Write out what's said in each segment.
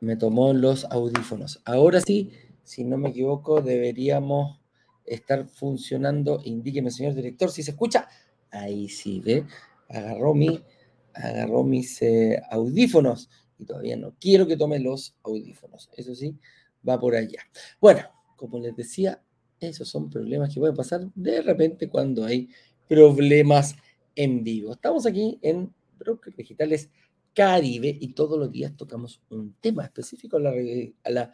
me tomó los audífonos. Ahora sí, si no me equivoco, deberíamos estar funcionando. Indíqueme, señor director, si se escucha. Ahí sí, ve. Agarró, mi, agarró mis eh, audífonos y todavía no quiero que tome los audífonos. Eso sí, va por allá. Bueno, como les decía, esos son problemas que pueden pasar de repente cuando hay problemas en vivo. Estamos aquí en Brokers Digitales Caribe y todos los días tocamos un tema específico a la, a la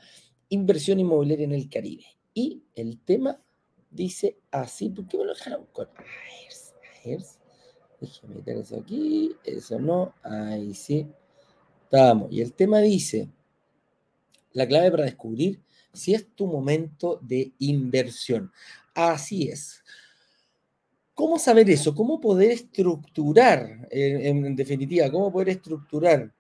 inversión inmobiliaria en el Caribe. Y el tema dice así, ¿por qué me lo dejaron con AERS? AERS. Déjame meter eso aquí, eso no, ahí sí. Estamos. Y el tema dice, la clave para descubrir si es tu momento de inversión. Así es. ¿Cómo saber eso? ¿Cómo poder estructurar, en, definitiva, cómo poder estructurar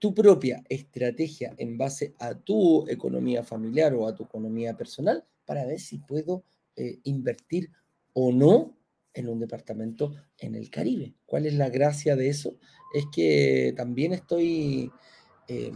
tu propia estrategia en base a tu economía familiar o a tu economía personal para ver si puedo eh, invertir o no en un departamento en el Caribe? ¿Cuál es la gracia de eso? Es que también estoy... Eh,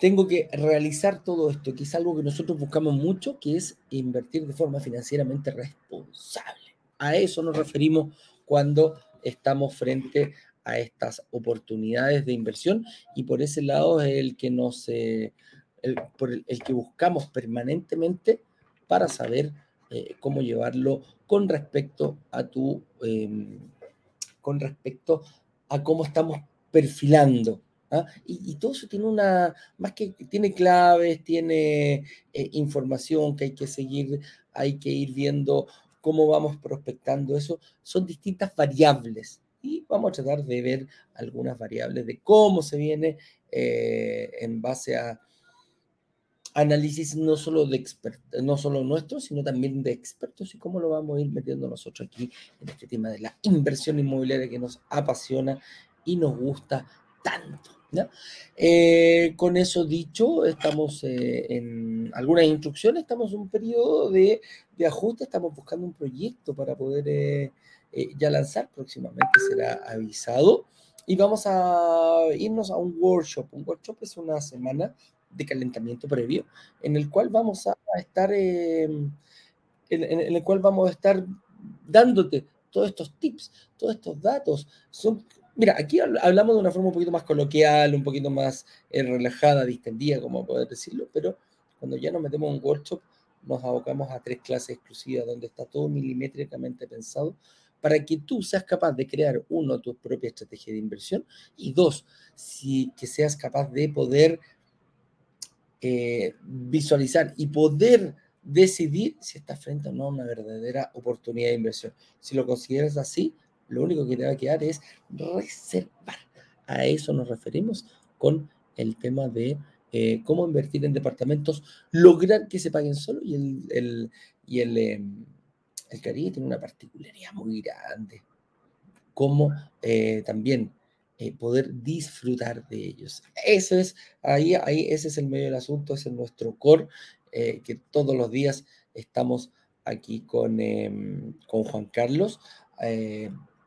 tengo que realizar todo esto, que es algo que nosotros buscamos mucho, que es invertir de forma financieramente responsable. A eso nos referimos cuando estamos frente a estas oportunidades de inversión y por ese lado es el que nos, eh, el, por el, que buscamos permanentemente para saber eh, cómo llevarlo con respecto a tu, em, con respecto a cómo estamos perfilando ¿ah? Y, todo eso tiene una, más que tiene claves, tiene eh, información que hay que seguir, hay que ir viendo cómo vamos prospectando eso. Son distintas variables y vamos a tratar de ver algunas variables de cómo se viene eh, en base a análisis no solo de no solo nuestros, sino también de expertos y cómo lo vamos a ir metiendo nosotros aquí en este tema de la inversión inmobiliaria que nos apasiona y nos gusta tanto. Eh, con eso dicho, estamos eh, en algunas instrucciones, estamos en un periodo de, ajuste, estamos buscando un proyecto para poder eh, ya lanzar, próximamente será avisado. Y vamos a irnos a un workshop. Un workshop es una semana de calentamiento previo en el cual vamos a estar, en, en el cual vamos a estar dándote todos estos tips, todos estos datos. Son Mira, aquí hablamos de una forma un poquito más coloquial, un poquito más eh, relajada, distendida, como poder decirlo, pero cuando ya nos metemos en un workshop, nos abocamos a tres clases exclusivas donde está todo milimétricamente pensado para que tú seas capaz de crear, uno, tu propia estrategia de inversión y dos, si, que seas capaz de poder eh, visualizar y poder decidir si estás frente o no a una verdadera oportunidad de inversión. Si lo consideras así, lo único que te va a quedar es reservar. A eso nos referimos con el tema de eh, cómo invertir en departamentos, lograr que se paguen solo y el, y el, em, el Caribe tiene una particularidad muy grande. Cómo eh, también eh, poder disfrutar de ellos. Eso es, ahí, ahí, ese es el medio del asunto, ese es nuestro core, que todos los días estamos aquí con, em, con Juan Carlos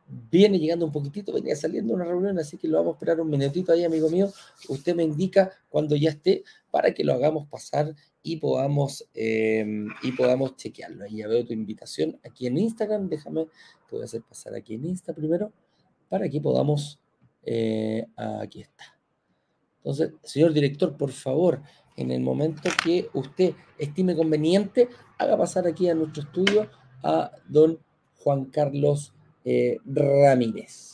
viene llegando un poquitito, venía saliendo una reunión, así que lo vamos a esperar un minutito ahí, amigo mío. Usted me indica cuando ya esté para que lo hagamos pasar y podamos, em, y podamos chequearlo. Ahí ya veo tu invitación aquí en Instagram. Déjame, te voy a hacer pasar aquí en Insta primero para que podamos. Eh, aquí está. Entonces, señor director, por favor, en el momento que usted estime conveniente, haga pasar aquí a nuestro estudio a don Juan Carlos eh, Ramírez.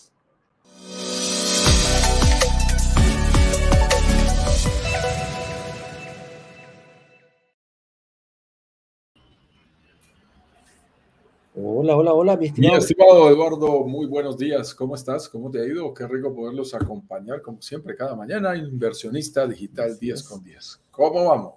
Hola, hola, hola, mi estimado. Mi estimado Eduardo, muy buenos días. ¿Cómo estás? ¿Cómo te ha ido? Qué rico poderlos acompañar, como siempre, cada mañana. Inversionista digital 10 con 10. ¿Cómo vamos?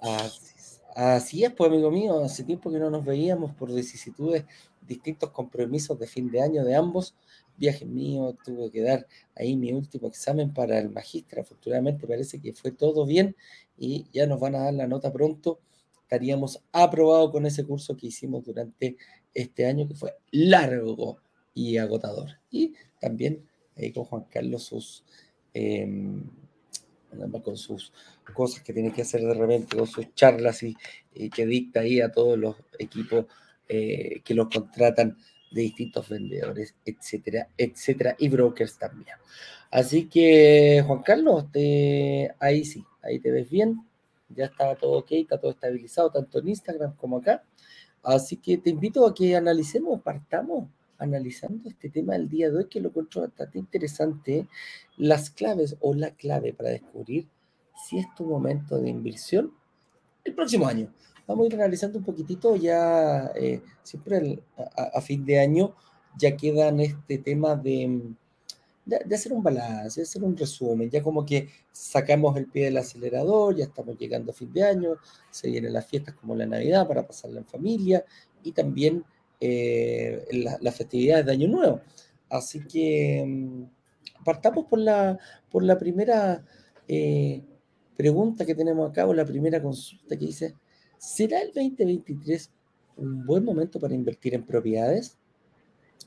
Así es, pues, amigo mío. Hace tiempo que no nos veíamos por vicisitudes distintos compromisos de fin de año de ambos. Viaje mío, tuve que dar ahí mi último examen para el magíster. Afortunadamente parece que fue todo bien y ya nos van a dar la nota pronto. Estaríamos aprobados con ese curso que hicimos durante este año, que fue largo y agotador. Y también ahí con Juan Carlos sus, em, con sus cosas que tiene que hacer de repente, con sus charlas y, que dicta ahí a todos los equipos eh, que los contratan de distintos vendedores, etcétera, etcétera, y brokers también. Así que, Juan Carlos, te, ahí sí, ahí te ves bien, ya está todo ok, está todo estabilizado, tanto en Instagram como acá. Así que te invito a que analicemos, partamos analizando este tema del día de hoy, que lo encuentro bastante interesante, las claves o la clave para descubrir si es tu momento de inversión el próximo año. Vamos a ir analizando un poquitito ya, eh, siempre a, fin de año, ya queda en este tema de, de, hacer un balance, de hacer un resumen, ya como que sacamos el pie del acelerador, ya estamos llegando a fin de año, se vienen las fiestas como la Navidad para pasarla en familia y también eh, las festividades de Año Nuevo. Así que mm, partamos por la, por la primera eh, pregunta que tenemos acá, o la primera consulta que dice, ¿será el 2023 un buen momento para invertir en propiedades?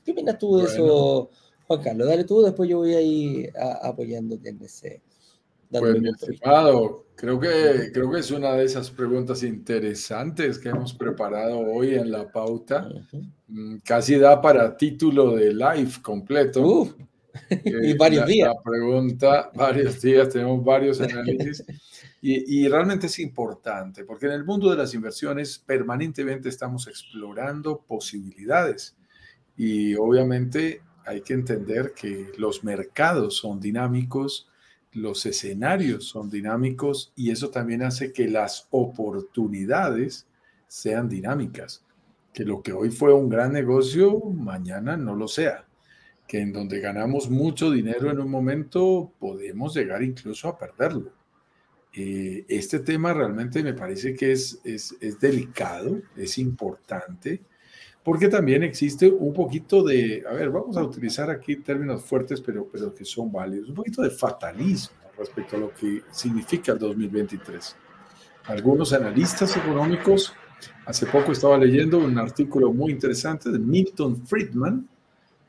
¿Qué opinas tú de eso, Juan Carlos? Dale tú, después yo voy a ir apoyándote en ese, pues, mi estimado, creo que, creo que es una de esas preguntas interesantes que hemos preparado hoy en la pauta. Mm, casi da para título de live completo. y varios días. La pregunta, varios días, tenemos varios análisis. Y, realmente es importante, porque en el mundo de las inversiones permanentemente estamos explorando posibilidades. Y obviamente hay que entender que los mercados son dinámicos, los escenarios son dinámicos y eso también hace que las oportunidades sean dinámicas. Que lo que hoy fue un gran negocio, mañana no lo sea. Que en donde ganamos mucho dinero en un momento, podemos llegar incluso a perderlo. Eh, este tema realmente me parece que es, es, es delicado, es importante porque también existe un poquito de, a ver, vamos a utilizar aquí términos fuertes, pero, pero que son válidos, un poquito de fatalismo respecto a lo que significa el 2023. Algunos analistas económicos, hace poco estaba leyendo un artículo muy interesante de Milton Friedman.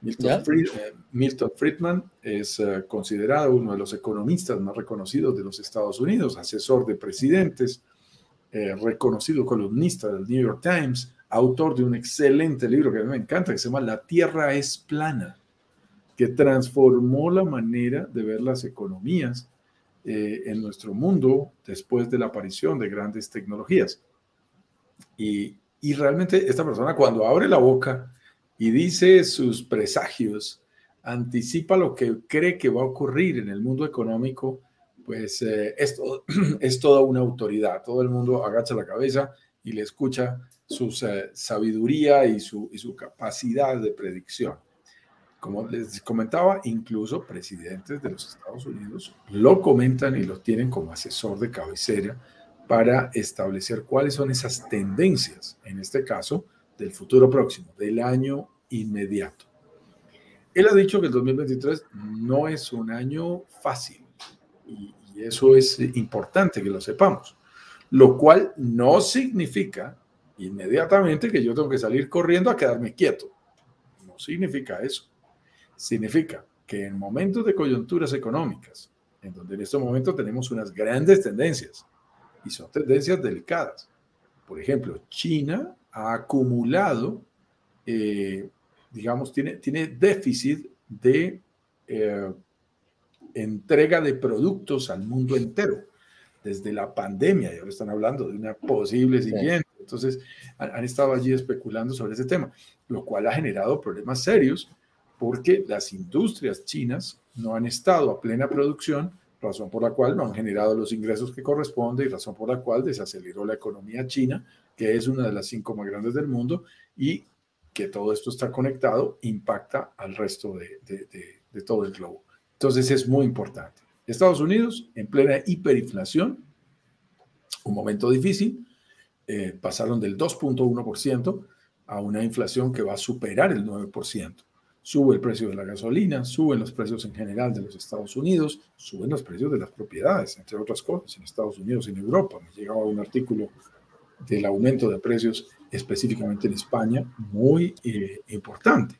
Milton, eh, Friedman es eh, considerado uno de los economistas más reconocidos de los Estados Unidos, asesor de presidentes, eh, reconocido columnista del New York Times, autor de un excelente libro que a mí me encanta, que se llama La Tierra es plana, que transformó la manera de ver las economías eh, en nuestro mundo después de la aparición de grandes tecnologías. Y, y realmente esta persona cuando abre la boca y dice sus presagios, anticipa lo que cree que va a ocurrir en el mundo económico, pues eh, esto es toda una autoridad. Todo el mundo agacha la cabeza y le escucha su sabiduría y su, y su capacidad de predicción. Como les comentaba, incluso presidentes de los Estados Unidos lo comentan y lo tienen como asesor de cabecera para establecer cuáles son esas tendencias, en este caso, del futuro próximo, del año inmediato. Él ha dicho que el 2023 no es un año fácil y, eso es importante que lo sepamos, lo cual no significa inmediatamente que yo tengo que salir corriendo a quedarme quieto. No significa eso. Significa que en momentos de coyunturas económicas, en donde en estos momentos tenemos unas grandes tendencias, y son tendencias delicadas. Por ejemplo, China ha acumulado, eh, digamos, tiene, tiene déficit de eh, entrega de productos al mundo entero desde la pandemia, y ahora están hablando de una posible siguiente. Entonces, han, estado allí especulando sobre ese tema, lo cual ha generado problemas serios porque las industrias chinas no han estado a plena producción, razón por la cual no han generado los ingresos que corresponde y razón por la cual desaceleró la economía china, que es una de las cinco más grandes del mundo y que todo esto está conectado, impacta al resto de, todo el globo. Entonces es muy importante. Estados Unidos en plena hiperinflación, un momento difícil, eh, pasaron del 2.1% a una inflación que va a superar el 9%. Sube el precio de la gasolina, suben los precios en general de los Estados Unidos, suben los precios de las propiedades, entre otras cosas, en Estados Unidos y en Europa. Me llegaba un artículo del aumento de precios específicamente en España muy eh, importante.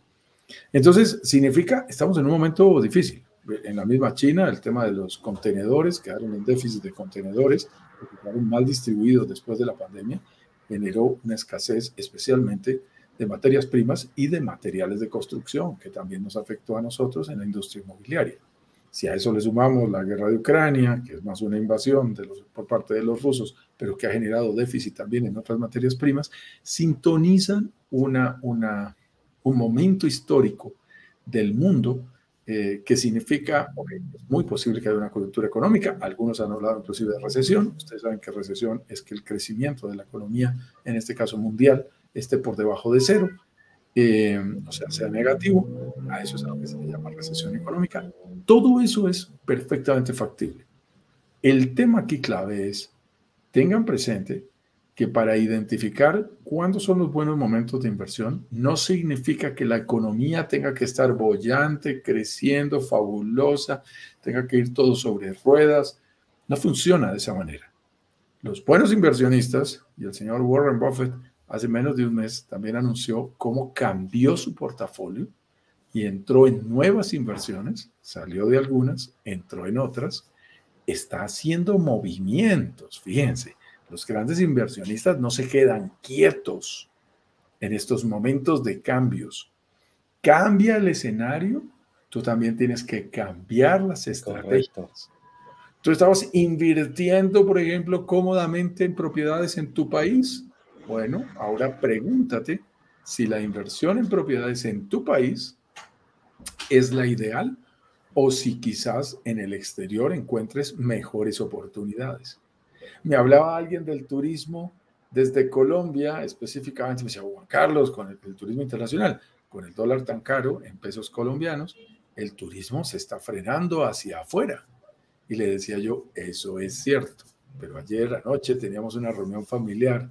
Entonces, significa, estamos en un momento difícil. En la misma China, el tema de los contenedores, quedaron en déficit de contenedores, porque quedaron mal distribuidos después de la pandemia, generó una escasez especialmente de materias primas y de materiales de construcción, que también nos afectó a nosotros en la industria inmobiliaria. Si a eso le sumamos la guerra de Ucrania, que es más una invasión por parte de los rusos, pero que ha generado déficit también en otras materias primas, sintonizan una, una, un momento histórico del mundo eh, que significa, es muy posible que haya una coyuntura económica, algunos han hablado inclusive de recesión, ustedes saben que recesión es que el crecimiento de la economía, en este caso mundial, esté por debajo de cero, eh, o sea, sea negativo, a eso es a lo que se le llama recesión económica. Todo eso es perfectamente factible. El tema aquí clave es, tengan presente que para identificar cuándo son los buenos momentos de inversión, no significa que la economía tenga que estar bollante, creciendo, fabulosa, tenga que ir todo sobre ruedas. No funciona de esa manera. Los buenos inversionistas, y el señor Warren Buffett hace menos de un mes también anunció cómo cambió su portafolio y entró en nuevas inversiones, salió de algunas, entró en otras, está haciendo movimientos, fíjense, los grandes inversionistas no se quedan quietos en estos momentos de cambios. Cambia el escenario, tú también tienes que cambiar las estrategias. Tú estabas invirtiendo, por ejemplo, cómodamente en propiedades en tu país, bueno, ahora pregúntate si la inversión en propiedades en tu país es la ideal o si quizás en el exterior encuentres mejores oportunidades. Me hablaba alguien del turismo desde Colombia, específicamente me decía, Juan Carlos, con el, turismo internacional, con el dólar tan caro en pesos colombianos, el turismo se está frenando hacia afuera. Y le decía yo, eso es cierto, pero ayer anoche teníamos una reunión familiar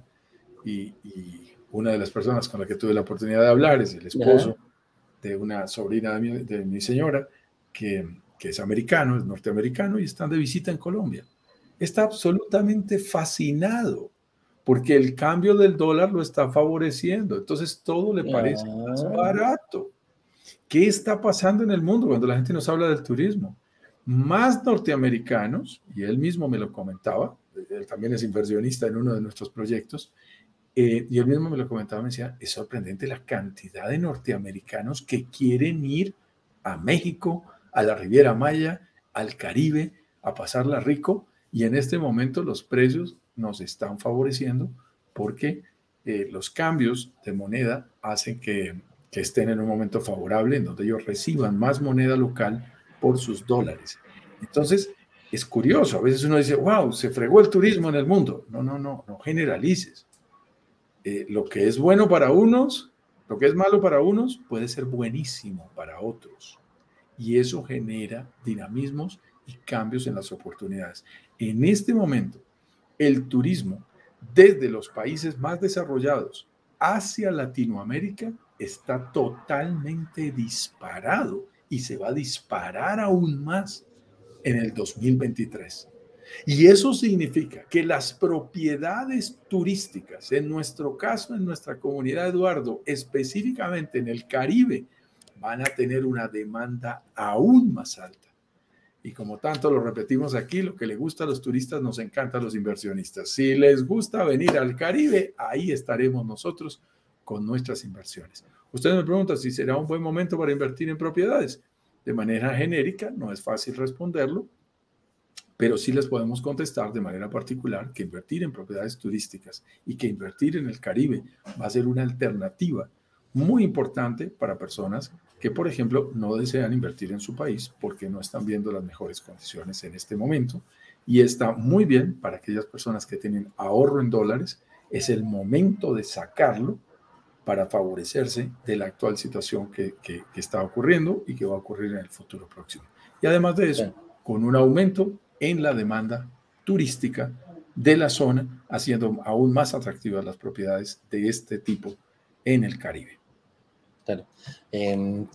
y, una de las personas con la que tuve la oportunidad de hablar es el esposo de una sobrina de mi, señora, que, que, es americano, es norteamericano, y están de visita en Colombia. Está absolutamente fascinado porque el cambio del dólar lo está favoreciendo. Entonces todo le parece más ah. barato. ¿Qué está pasando en el mundo cuando la gente nos habla del turismo? Más norteamericanos, y él mismo me lo comentaba, él también es inversionista en uno de nuestros proyectos, eh, y él mismo me lo comentaba, me decía, es sorprendente la cantidad de norteamericanos que quieren ir a México, a la Riviera Maya, al Caribe, a pasarla rico, y en este momento los precios nos están favoreciendo porque eh, los cambios de moneda hacen que, que estén en un momento favorable en donde ellos reciban más moneda local por sus dólares. Entonces, es curioso, a veces uno dice, wow, se fregó el turismo en el mundo. No, no, no, no generalices. Eh, lo que es bueno para unos, lo que es malo para unos, puede ser buenísimo para otros. Y eso genera dinamismos y cambios en las oportunidades. En este momento, el turismo desde los países más desarrollados hacia Latinoamérica está totalmente disparado y se va a disparar aún más en el 2023. Y eso significa que las propiedades turísticas, en nuestro caso, en nuestra comunidad, Eduardo, específicamente en el Caribe, van a tener una demanda aún más alta. Y como tanto lo repetimos aquí, lo que le gusta a los turistas nos encanta a los inversionistas. Si les gusta venir al Caribe, ahí estaremos nosotros con nuestras inversiones. Ustedes me preguntan si será un buen momento para invertir en propiedades. De manera genérica, no es fácil responderlo, pero sí les podemos contestar de manera particular que invertir en propiedades turísticas y que invertir en el Caribe va a ser una alternativa muy importante para personas que, por ejemplo, no desean invertir en su país porque no están viendo las mejores condiciones en este momento. Y está muy bien para aquellas personas que tienen ahorro en dólares. Es el momento de sacarlo para favorecerse de la actual situación que, que, que está ocurriendo y que va a ocurrir en el futuro próximo. Y además de eso, con un aumento en la demanda turística de la zona, haciendo aún más atractivas las propiedades de este tipo en el Caribe. Claro. Em,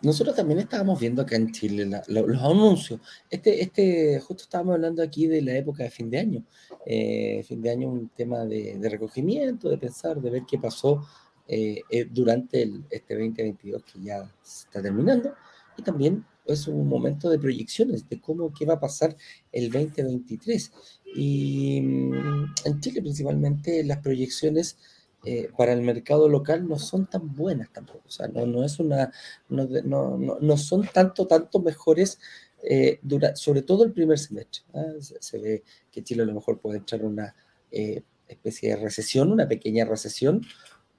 nosotros también estábamos viendo acá en Chile los anuncios. Este, este, justo estábamos hablando aquí de la época de fin de año. Eh, fin de año un tema de, recogimiento, de pensar, de ver qué pasó eh, eh, durante el, este 2022 que ya se está terminando. Y también es un momento de proyecciones, de cómo, qué va a pasar el 2023. Y mm, en Chile principalmente las proyecciones eh, para el mercado local no son tan buenas tampoco. O sea, no, no es una, no, no, no, son tanto, tanto mejores, eh, sobre todo el primer semestre. ¿ah? Se, ve que Chile a lo mejor puede entrar en una eh, especie de recesión, una pequeña recesión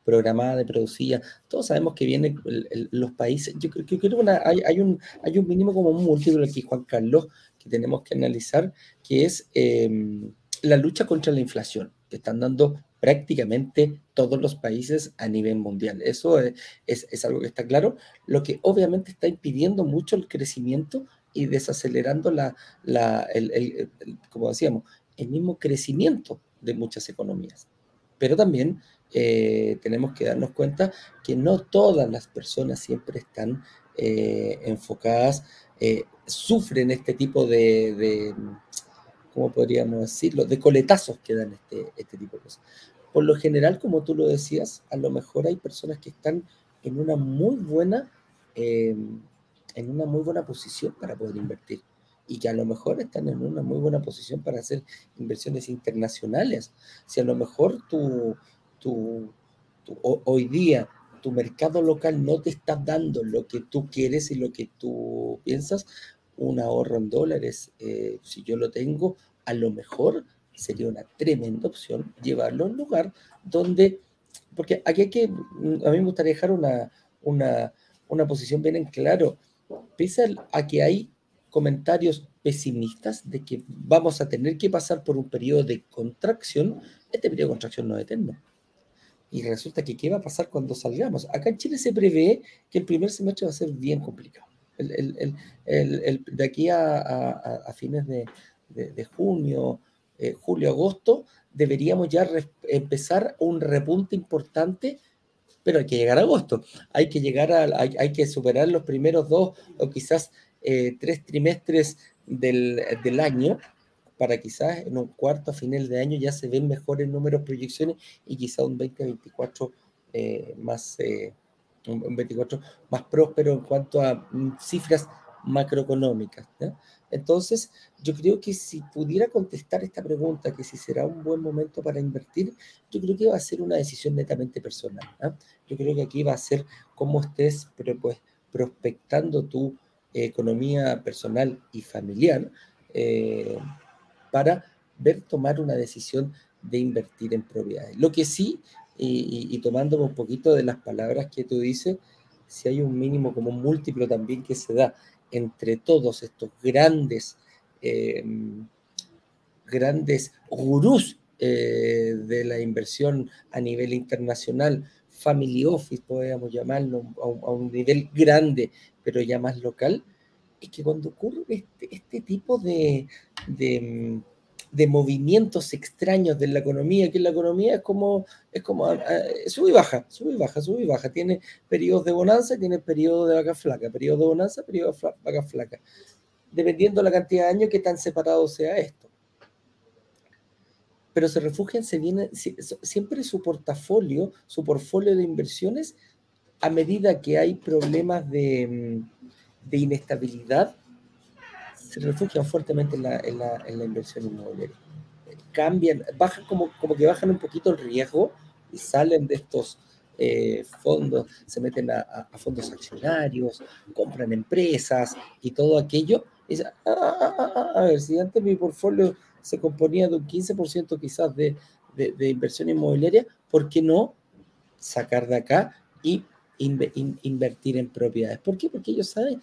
programada de producida. Todos sabemos que vienen los países. Yo creo, que hay, hay, un, hay un mínimo como un múltiplo aquí, Juan Carlos, que tenemos que analizar, que es em, la lucha contra la inflación, que están dando prácticamente todos los países a nivel mundial. Eso es, es, algo que está claro, lo que obviamente está impidiendo mucho el crecimiento y desacelerando la, la el, como decíamos, el mismo crecimiento de muchas economías. Pero también eh, tenemos que darnos cuenta que no todas las personas siempre están eh, enfocadas, eh, sufren este tipo de, de, ¿cómo podríamos decirlo?, de coletazos que dan este, este tipo de cosas. Por lo general, como tú lo decías, a lo mejor hay personas que están en una muy buena, em, en una muy buena posición para poder invertir y que a lo mejor están en una muy buena posición para hacer inversiones internacionales. Si a lo mejor tu, tu, hoy día tu mercado local no te está dando lo que tú quieres y lo que tú piensas, un ahorro en dólares, eh, si yo lo tengo, a lo mejor sería una tremenda opción llevarlo a un lugar donde, porque aquí hay que, a mí me gustaría dejar una, una, una posición bien en claro, pese a que hay comentarios pesimistas de que vamos a tener que pasar por un periodo de contracción, este periodo de contracción no es eterno. Y resulta que, ¿qué va a pasar cuando salgamos? Acá en Chile se prevé que el primer semestre va a ser bien complicado. El, de aquí a, a, fines de, de junio, eh, julio, agosto, deberíamos ya empezar un repunte importante, pero hay que llegar a agosto. Hay que llegar a, hay, que superar los primeros dos o quizás eh, tres trimestres del, del, año para quizás en un cuarto a final de año ya se ven mejores números, proyecciones y quizás un 2024 eh, más, un 24 más próspero en cuanto a mm, cifras macroeconómicas. Entonces, yo creo que si pudiera contestar esta pregunta, que si será un buen momento para invertir, yo creo que va a ser una decisión netamente personal. Yo creo que aquí va a ser cómo estés pero pues, prospectando tu economía personal y familiar eh, para ver tomar una decisión de invertir en propiedades. Lo que sí, y, y, tomándome un poquito de las palabras que tú dices, si hay un mínimo como un múltiplo también que se da entre todos estos grandes, eh, grandes gurús eh, de la inversión a nivel internacional, family office, podríamos llamarlo, a un, nivel grande, pero ya más local, es que cuando ocurre este, este tipo de, de movimientos extraños de la economía, que la economía es como, es como ah, ah, sube y baja, sube y baja, sube y baja. Tiene periodos de bonanza tiene periodos de vaca flaca, periodos de bonanza, periodos de vaca flaca. Dependiendo de la cantidad de años que tan separado sea esto. Pero se refugian, se viene, siempre su portafolio, su portfolio de inversiones, a medida que hay problemas de, de inestabilidad, se refugian fuertemente en la, en la, en la inversión inmobiliaria. Cambian, bajan como, como que bajan un poquito el riesgo y salen de estos eh, fondos, se meten a, a, fondos accionarios, compran empresas y todo aquello. Y dicen, ah, ah, ah, a ver, si antes mi portfolio se componía de un 15% quizás de, de, de, inversión inmobiliaria, ¿por qué no sacar de acá y invertir en propiedades? ¿Por qué? Porque ellos saben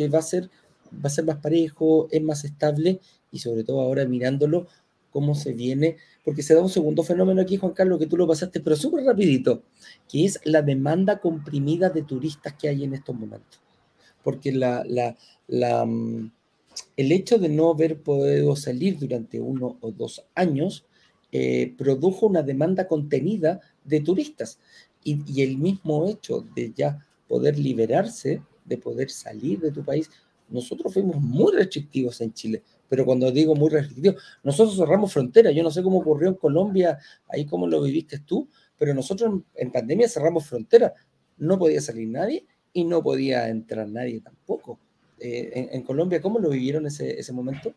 que, va a ser va a ser más parejo, es más estable y sobre todo ahora mirándolo cómo se viene, porque se da un segundo fenómeno aquí, Juan Carlos, que tú lo pasaste, pero súper rapidito, que es la demanda comprimida de turistas que hay en estos momentos. Porque la, la, la, mm, el hecho de no haber podido salir durante uno o dos años eh, produjo una demanda contenida de turistas. Y, y el mismo hecho de ya poder liberarse, de poder salir de tu país, nosotros fuimos muy restrictivos en Chile, pero cuando digo muy restrictivos, nosotros cerramos fronteras. Yo no sé cómo ocurrió en Colombia, ahí cómo lo viviste tú, pero nosotros en, pandemia cerramos fronteras. No podía salir nadie y no podía entrar nadie tampoco. en, Colombia, ¿cómo lo vivieron ese, ese momento?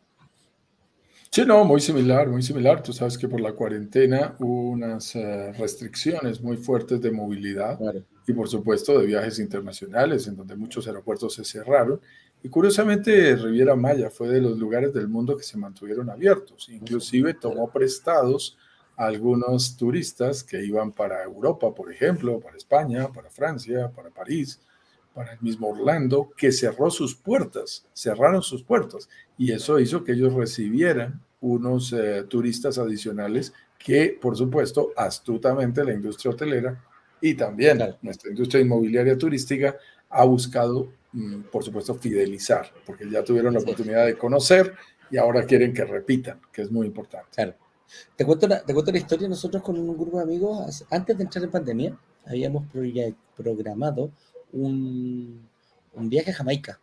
Sí, no, muy similar, muy similar. Tú sabes que por la cuarentena hubo unas eh, restricciones muy fuertes de movilidad y por supuesto de viajes internacionales en donde muchos aeropuertos se cerraron. Y curiosamente Riviera Maya fue de los lugares del mundo que se mantuvieron abiertos. Inclusive tomó prestados a algunos turistas que iban para Europa, por ejemplo, para España, para Francia, para París, para el mismo Orlando, que cerró sus puertas, cerraron sus puertas, y eso hizo que ellos recibieran unos eh, turistas adicionales que, por supuesto, astutamente la industria hotelera y también nuestra industria inmobiliaria turística ha buscado, mm, por supuesto, fidelizar, porque ya tuvieron la oportunidad de conocer y ahora quieren que repitan, que es muy importante. Claro. Te cuento, la, te cuento la historia. Nosotros con un grupo de amigos, antes de entrar en pandemia, habíamos programado un, viaje a Jamaica.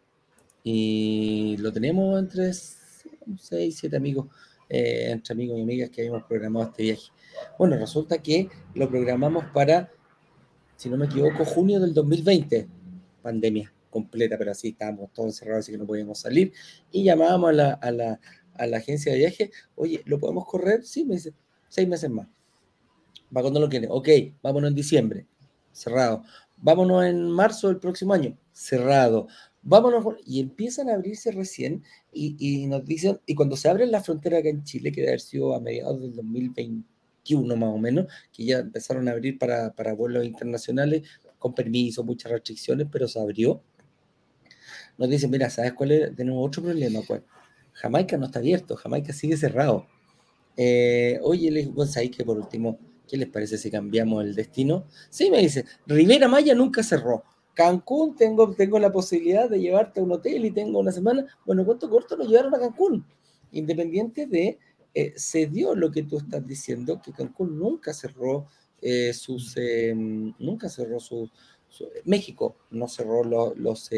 Y lo tenemos entre seis, siete amigos, eh, entre amigos y amigas que habíamos programado este viaje. Bueno, resulta que lo programamos para, si no me equivoco, junio del 2020, pandemia completa, pero así estábamos todos encerrados, así que no podíamos salir. Y llamábamos a la, a la, a la agencia de viaje, oye, ¿lo podemos correr? Sí, me dice, seis meses más. Va cuando lo quiere. Ok, vámonos en diciembre. Cerrado vámonos en marzo del próximo año, cerrado, vámonos, y empiezan a abrirse recién y, nos dicen, y cuando se abre la frontera acá en Chile, que debe haber sido a mediados del 2021 más o menos, que ya empezaron a abrir para, para vuelos internacionales, con permiso, muchas restricciones, pero se abrió, nos dicen, mira, ¿sabes cuál es? Tenemos otro problema, pues. Jamaica no está abierto, Jamaica sigue cerrado. Eh, oye, les digo, ¿sabes que por último ¿Qué les parece si cambiamos el destino? Sí, me dice, Rivera Maya nunca cerró. Cancún, tengo, tengo la posibilidad de llevarte a un hotel y tengo una semana. Bueno, ¿cuánto corto lo llevaron a Cancún? Independiente de, eh, se dio lo que tú estás diciendo, que Cancún nunca cerró eh, sus, eh, nunca cerró su, México no cerró los,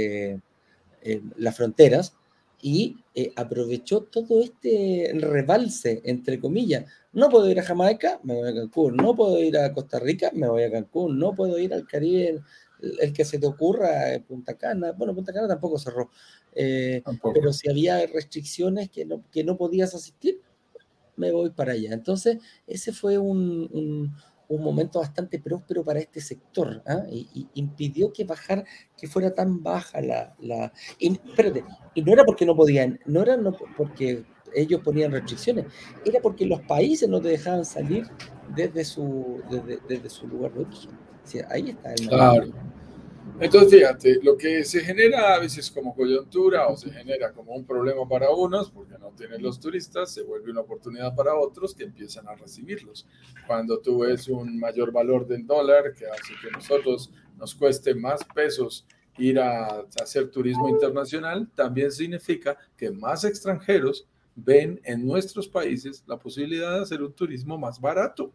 las fronteras, y eh, aprovechó todo este rebalse, entre comillas. No puedo ir a Jamaica, me voy a Cancún. No puedo ir a Costa Rica, me voy a Cancún. No puedo ir al Caribe, el, que se te ocurra, Punta Cana. Bueno, Punta Cana tampoco cerró. Eh, pero si había restricciones que no, que no podías asistir, me voy para allá. Entonces, ese fue un un momento bastante próspero para este sector ¿ah? y, impidió que bajar, que fuera tan baja la... la y, espérate, y no era porque no podían, no era no porque ellos ponían restricciones, era porque los países no te dejaban salir desde su, desde, su lugar de origen. ahí está el claro. Entonces, fíjate, lo que se genera a veces como coyuntura o se genera como un problema para unos, porque no tienen los turistas, se vuelve una oportunidad para otros que empiezan a recibirlos. Cuando tú ves un mayor valor del dólar, que hace que nosotros nos cueste más pesos ir a, hacer turismo internacional, también significa que más extranjeros ven en nuestros países la posibilidad de hacer un turismo más barato.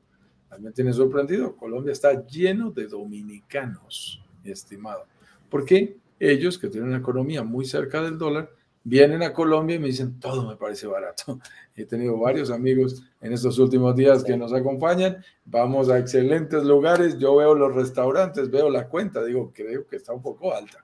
Me tiene sorprendido, Colombia está lleno de dominicanos estimado. Porque ellos, que tienen una economía muy cerca del dólar, vienen a Colombia y me dicen, todo me parece barato. He tenido varios amigos en estos últimos días que nos acompañan, vamos a excelentes lugares, yo veo los restaurantes, veo la cuenta, digo, creo que está un poco alta.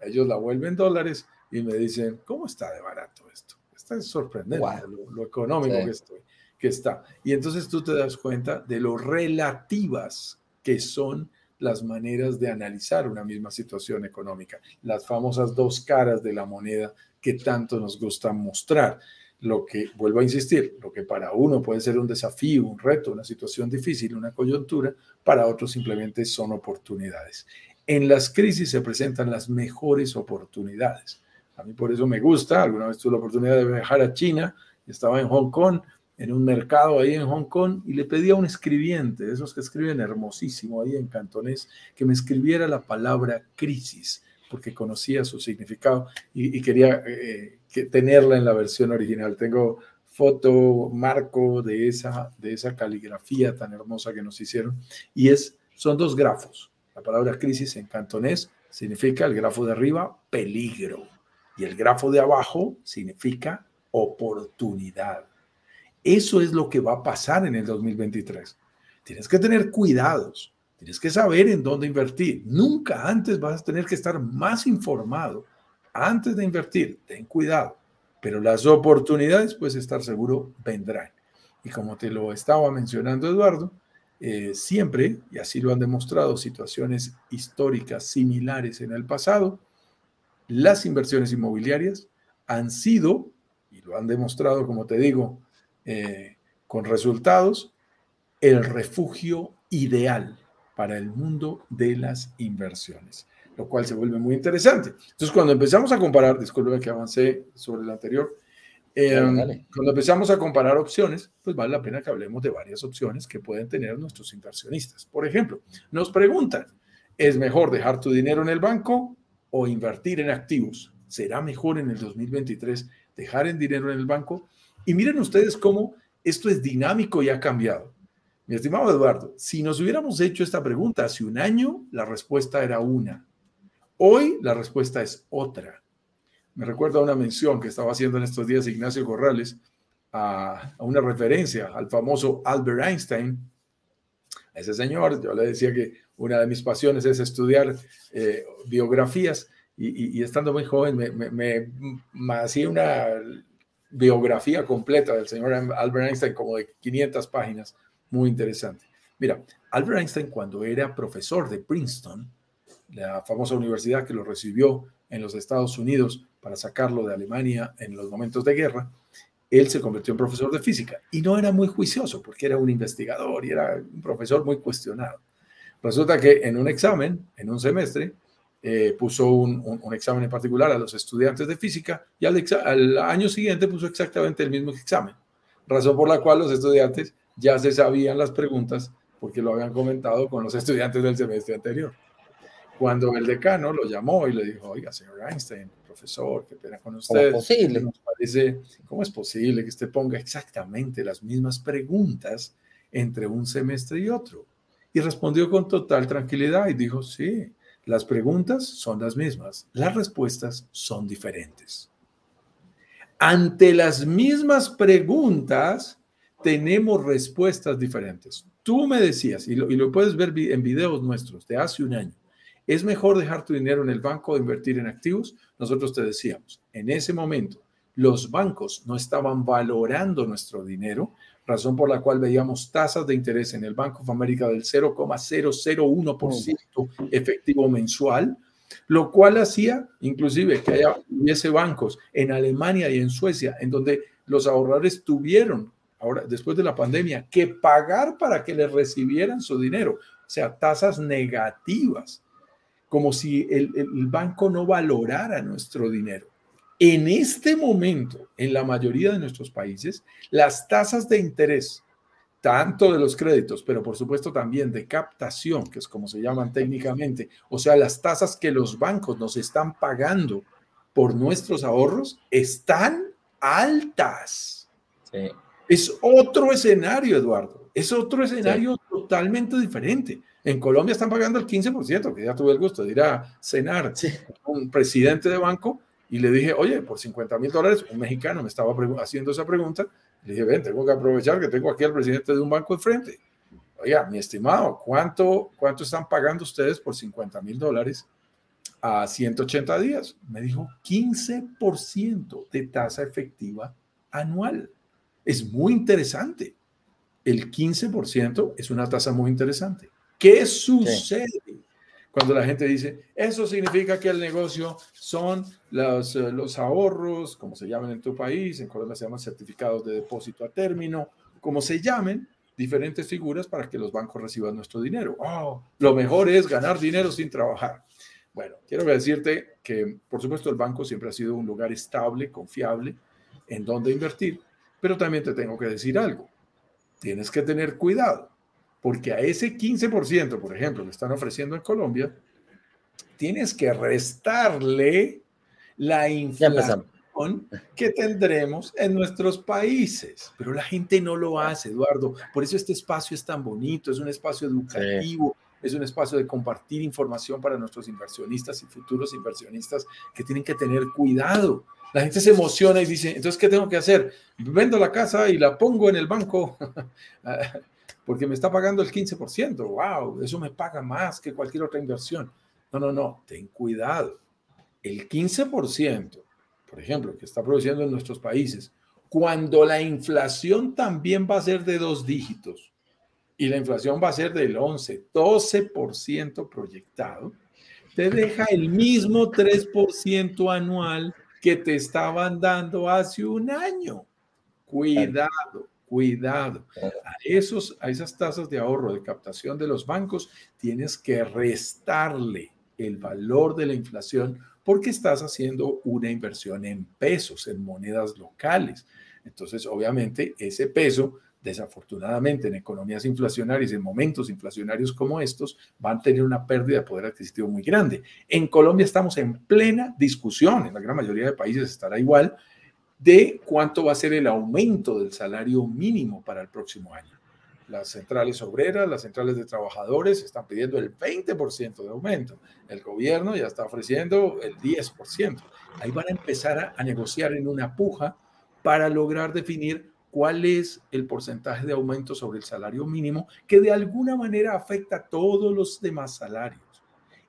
Ellos la vuelven dólares y me dicen, ¿cómo está de barato esto? Está sorprendente lo, económico que, estoy, que está. Y entonces tú te das cuenta de lo relativas que son las maneras de analizar una misma situación económica, las famosas dos caras de la moneda que tanto nos gusta mostrar. Lo que, vuelvo a insistir, lo que para uno puede ser un desafío, un reto, una situación difícil, una coyuntura, para otros simplemente son oportunidades. En las crisis se presentan las mejores oportunidades. A mí por eso me gusta, alguna vez tuve la oportunidad de viajar a China, estaba en Hong Kong, en un mercado ahí en Hong Kong y le pedí a un escribiente, esos que escriben hermosísimo ahí en cantonés, que me escribiera la palabra crisis, porque conocía su significado y, quería eh, tenerla en la versión original. Tengo foto, marco de esa, de esa caligrafía tan hermosa que nos hicieron y es, son dos grafos. La palabra crisis en cantonés significa el grafo de arriba, peligro, y el grafo de abajo significa oportunidad. Eso es lo que va a pasar en el 2023. Tienes que tener cuidados, tienes que saber en dónde invertir. Nunca antes vas a tener que estar más informado antes de invertir, ten cuidado, pero las oportunidades, pues estar seguro, vendrán. Y como te lo estaba mencionando Eduardo, eh, siempre, y así lo han demostrado situaciones históricas similares en el pasado, las inversiones inmobiliarias han sido, y lo han demostrado, como te digo, eh, con resultados, el refugio ideal para el mundo de las inversiones, lo cual se vuelve muy interesante. Entonces, cuando empezamos a comparar, disculpe que avancé sobre el anterior, em, cuando empezamos a comparar opciones, pues vale la pena que hablemos de varias opciones que pueden tener nuestros inversionistas. Por ejemplo, nos preguntan, ¿es mejor dejar tu dinero en el banco o invertir en activos? ¿Será mejor en el 2023 dejar el dinero en el banco? Y miren ustedes cómo esto es dinámico y ha cambiado. Mi estimado Eduardo, si nos hubiéramos hecho esta pregunta hace un año, la respuesta era una. Hoy la respuesta es otra. Me recuerda una mención que estaba haciendo en estos días Ignacio Corrales a, una referencia al famoso Albert Einstein. A ese señor, yo le decía que una de mis pasiones es estudiar eh, biografías y, estando muy joven me, hacía una biografía completa del señor Albert Einstein como de 500 páginas muy interesante. Mira, Albert Einstein cuando era profesor de Princeton, la famosa universidad que lo recibió en los Estados Unidos para sacarlo de Alemania en los momentos de guerra, él se convirtió en profesor de física y no era muy juicioso porque era un investigador y era un profesor muy cuestionado. Resulta que en un examen, en un semestre, eh, puso un, examen en particular a los estudiantes de física y al, al año siguiente puso exactamente el mismo examen, razón por la cual los estudiantes ya se sabían las preguntas porque lo habían comentado con los estudiantes del semestre anterior. Cuando el decano lo llamó y le dijo, oiga, señor Einstein, profesor, qué pena con usted. ¿Cómo, posible? Nos parece, ¿Cómo es posible que usted ponga exactamente las mismas preguntas entre un semestre y otro? Y respondió con total tranquilidad y dijo, sí, las preguntas son las mismas, las respuestas son diferentes. Ante las mismas preguntas, tenemos respuestas diferentes. Tú me decías, y lo, puedes ver en videos nuestros de hace un año, ¿es mejor dejar tu dinero en el banco o invertir en activos? Nosotros te decíamos, en ese momento, los bancos no estaban valorando nuestro dinero, razón por la cual veíamos tasas de interés en el Banco of America del 0,001% efectivo mensual, lo cual hacía inclusive que haya, hubiese bancos en Alemania y en Suecia en donde los ahorradores tuvieron ahora después de la pandemia, que pagar para que les recibieran su dinero. O sea, tasas negativas, como si el, el banco no valorara nuestro dinero. En este momento, en la mayoría de nuestros países, las tasas de interés, tanto de los créditos, pero por supuesto también de captación, que es como se llaman técnicamente, o sea, las tasas que los bancos nos están pagando por nuestros ahorros, están altas. Sí. Es otro escenario, Eduardo. Es otro escenario totalmente diferente. En Colombia están pagando el 15%, que ya tuve el gusto de ir a cenar con un presidente de banco y le dije, oye, por 50 mil dólares, un mexicano me estaba haciendo esa pregunta. Le dije, ven, tengo que aprovechar que tengo aquí al presidente de un banco enfrente. Oiga, mi estimado, ¿cuánto, cuánto están pagando ustedes por 50 mil dólares a 180 días? Me dijo, 15% de tasa efectiva anual es muy interesante. El 15% es una tasa muy interesante. ¿Qué sucede cuando la gente dice, eso significa que el negocio son los, eh, los ahorros, como se llaman en tu país, en Colombia se llaman certificados de depósito a término, como se llamen, diferentes figuras para que los bancos reciban nuestro dinero. Oh, lo mejor es ganar dinero sin trabajar. Bueno, quiero decirte que, por supuesto, el banco siempre ha sido un lugar estable, confiable, en donde invertir, pero también te tengo que decir algo. Tienes que tener cuidado, porque a ese 15%, por ejemplo, que están ofreciendo en Colombia, tienes que restarle la inflación que tendremos en nuestros países. Pero la gente no lo hace, Eduardo. Por eso este espacio es tan bonito, es un espacio educativo, es un espacio de compartir información para nuestros inversionistas y futuros inversionistas que tienen que tener cuidado la gente se emociona y dice, entonces, ¿qué tengo que hacer? Vendo la casa y la pongo en el banco porque me está pagando el 15%. ¡Wow! Eso me paga más que cualquier otra inversión. No, no, no, ten cuidado. el 15%, por ejemplo, que está produciendo en nuestros países, cuando la inflación también va a ser de dos dígitos y la inflación va a ser del 11, 12% proyectado, te deja el mismo 3% anual que te estaban dando hace un año. Cuidado, cuidado. A, esos, a esas tasas de ahorro, de captación de los bancos, tienes que restarle el valor de la inflación porque estás haciendo una inversión en pesos, en monedas locales. Entonces, obviamente, ese peso, desafortunadamente, en economías inflacionarias, en momentos inflacionarios como estos, van a tener una pérdida de poder adquisitivo muy grande. En Colombia estamos en plena discusión, en la gran mayoría de países estará igual, de cuánto va a ser el aumento del salario mínimo para el próximo año. Las centrales obreras, las centrales de trabajadores están pidiendo el 20% de aumento. El gobierno ya está ofreciendo el 10%. Ahí van a empezar a, negociar en una puja para lograr definir cuál es el porcentaje de aumento sobre el salario mínimo que de alguna manera afecta a todos los demás salarios.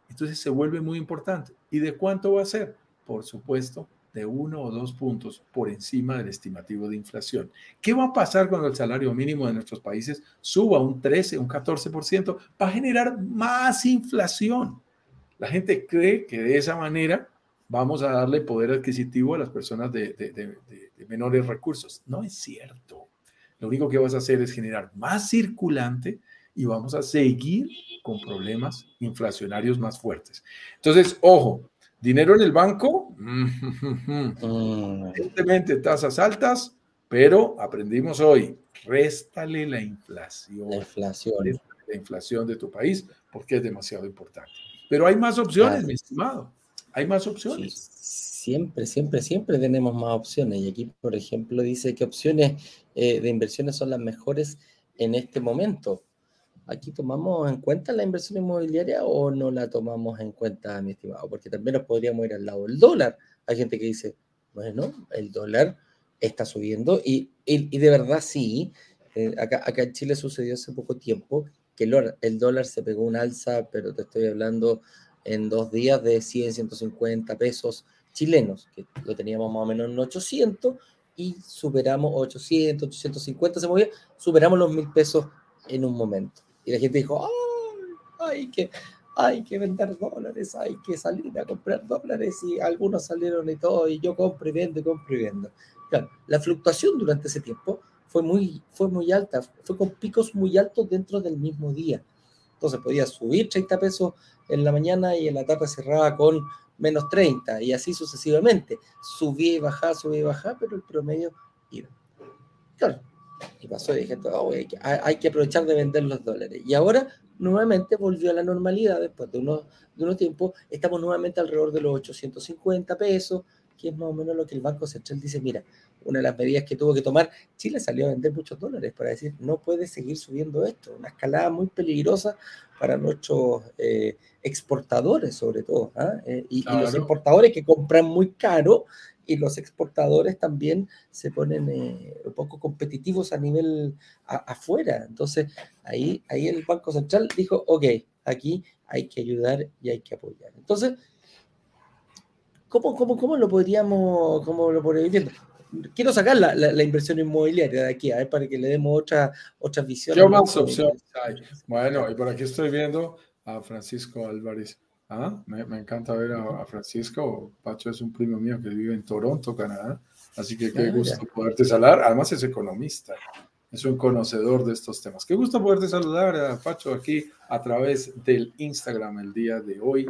Entonces se vuelve muy importante. ¿Y de cuánto va a ser? Por supuesto, de uno o dos puntos por encima del estimativo de inflación. ¿Qué va a pasar cuando el salario mínimo de nuestros países suba un 13, un 14%? Va a generar más inflación. La gente cree que de esa manera vamos a darle poder adquisitivo a las personas de, de menores recursos. No es cierto. Lo único que vas a hacer es generar más circulante y vamos a seguir con problemas inflacionarios más fuertes. Entonces, ojo, Dinero en el banco, mm. evidentemente tasas altas, pero aprendimos hoy, réstale la inflación. La inflación. La inflación de tu país, porque es demasiado importante. Pero hay más opciones, mi estimado. Hay más opciones. siempre, siempre, siempre tenemos más opciones. Y aquí, por ejemplo, dice que opciones eh, de inversiones son las mejores en este momento. ¿Aquí tomamos en cuenta la inversión inmobiliaria o no la tomamos en cuenta, mi estimado? Porque también nos podríamos ir al lado del dólar. Hay gente que dice, bueno, el dólar está subiendo y, de verdad sí. Eh, acá, acá, en Chile sucedió hace poco tiempo que el, el, dólar se pegó un alza, pero te estoy hablando en dos días de 100, 150 pesos chilenos, que lo teníamos más o menos en 800 y superamos 800, 850, se movía, superamos los mil pesos en un momento. Y la gente dijo, hay que, hay que vender dólares, hay que salir a comprar dólares y algunos salieron y todo, y yo compro y vendo y compro y vendo. Claro, la fluctuación durante ese tiempo fue muy, fue muy alta, fue con picos muy altos dentro del mismo día. Entonces podía subir 30 pesos en la mañana y en la tarde cerraba con menos 30 y así sucesivamente. Subía y bajaba, subía y bajaba, pero el promedio iba. Claro, y pasó y dije, oh, hay, que, aprovechar de vender los dólares. Y ahora nuevamente volvió a la normalidad después de unos, de unos tiempos. Estamos nuevamente alrededor de los 850 pesos, que es más o menos lo que el Banco Central dice, mira, una de las medidas que tuvo que tomar, Chile salió a vender muchos dólares para decir, no puede seguir subiendo esto, una escalada muy peligrosa para nuestros eh, exportadores sobre todo, ¿ah? eh, y, y, los importadores que compran muy caro y los exportadores también se ponen eh, un poco competitivos a nivel afuera. Entonces, ahí, ahí el Banco Central dijo, ok, aquí hay que ayudar y hay que apoyar. Entonces, ¿cómo, cómo, cómo lo podríamos, cómo lo podríamos viendo? Quiero sacar la, la, inversión inmobiliaria de aquí, a ver, para que le demos otra, otra visión. ¿Qué más opciones hay? Bueno, y por aquí estoy viendo a Francisco Álvarez. Ah, me, encanta ver a, Francisco. Pacho es un primo mío que vive en Toronto, Canadá. Así que qué gusto poderte saludar. Además es economista, es un conocedor de estos temas. Qué gusto poderte saludar, a Pacho, aquí a través del Instagram el día de hoy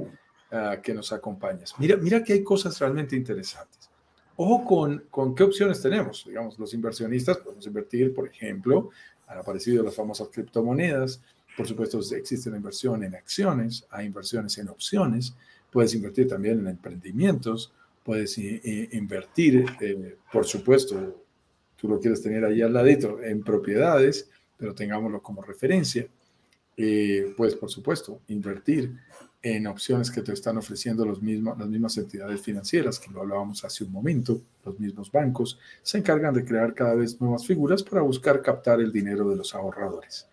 ah, que nos acompañas. Mira, mira que hay cosas realmente interesantes. Ojo con, con qué opciones tenemos. Digamos, los inversionistas podemos invertir, por ejemplo, han aparecido las famosas criptomonedas, por supuesto, existe la inversión en acciones, hay inversiones en opciones, puedes invertir también en emprendimientos, puedes invertir, eh, por supuesto, tú lo quieres tener ahí al ladito, en propiedades, pero tengámoslo como referencia. Eh, puedes, por supuesto, invertir en opciones que te están ofreciendo los mismos, las mismas entidades financieras, que lo hablábamos hace un momento, los mismos bancos, se encargan de crear cada vez nuevas figuras para buscar captar el dinero de los ahorradores.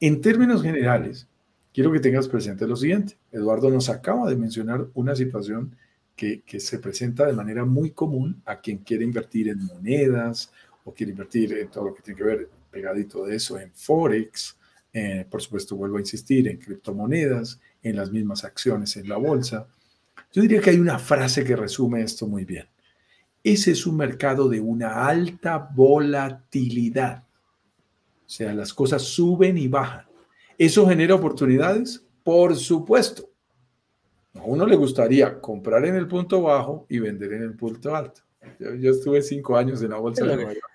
En términos generales, quiero que tengas presente lo siguiente. Eduardo nos acaba de mencionar una situación que, se presenta de manera muy común a quien quiere invertir en monedas o quiere invertir en todo lo que tiene que ver pegadito de eso en Forex, eh, por supuesto vuelvo a insistir en criptomonedas, en las mismas acciones en la bolsa. Yo diría que hay una frase que resume esto muy bien. Ese es un mercado de una alta volatilidad. O sea, las cosas suben y bajan. ¿Eso genera oportunidades? Por supuesto. A uno le gustaría comprar en el punto bajo y vender en el punto alto. Yo, estuve cinco años en la bolsa de Nueva York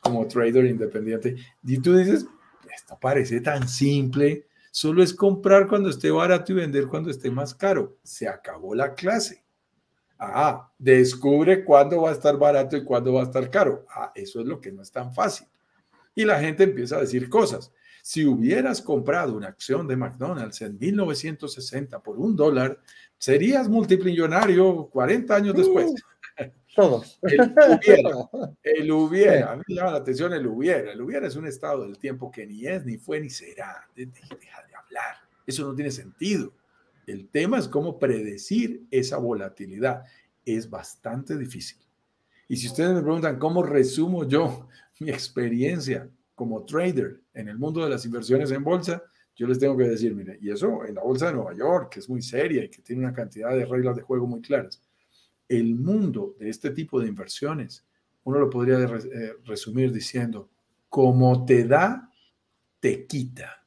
como trader independiente y tú dices, esto parece tan simple, solo es comprar cuando esté barato y vender cuando esté más caro. Se acabó la clase. Ah, descubre cuándo va a estar barato y cuándo va a estar caro. Ah, eso es lo que no es tan fácil. Y la gente empieza a decir cosas. Si hubieras comprado una acción de McDonald's en 1960 por un dólar, serías multimillonario 40 años después. Todos. El hubiera. El hubiera. A mí me llama la atención el hubiera. El hubiera es un estado del tiempo que ni es, ni fue, ni será. Deja de hablar. Eso no tiene sentido. El tema es cómo predecir esa volatilidad. Es bastante difícil. Y si ustedes me preguntan cómo resumo yo mi experiencia como trader en el mundo de las inversiones en bolsa, yo les tengo que decir, mire, y eso en la bolsa de Nueva York, que es muy seria y que tiene una cantidad de reglas de juego muy claras. El mundo de este tipo de inversiones, uno lo podría eh, resumir diciendo, como te da, te quita.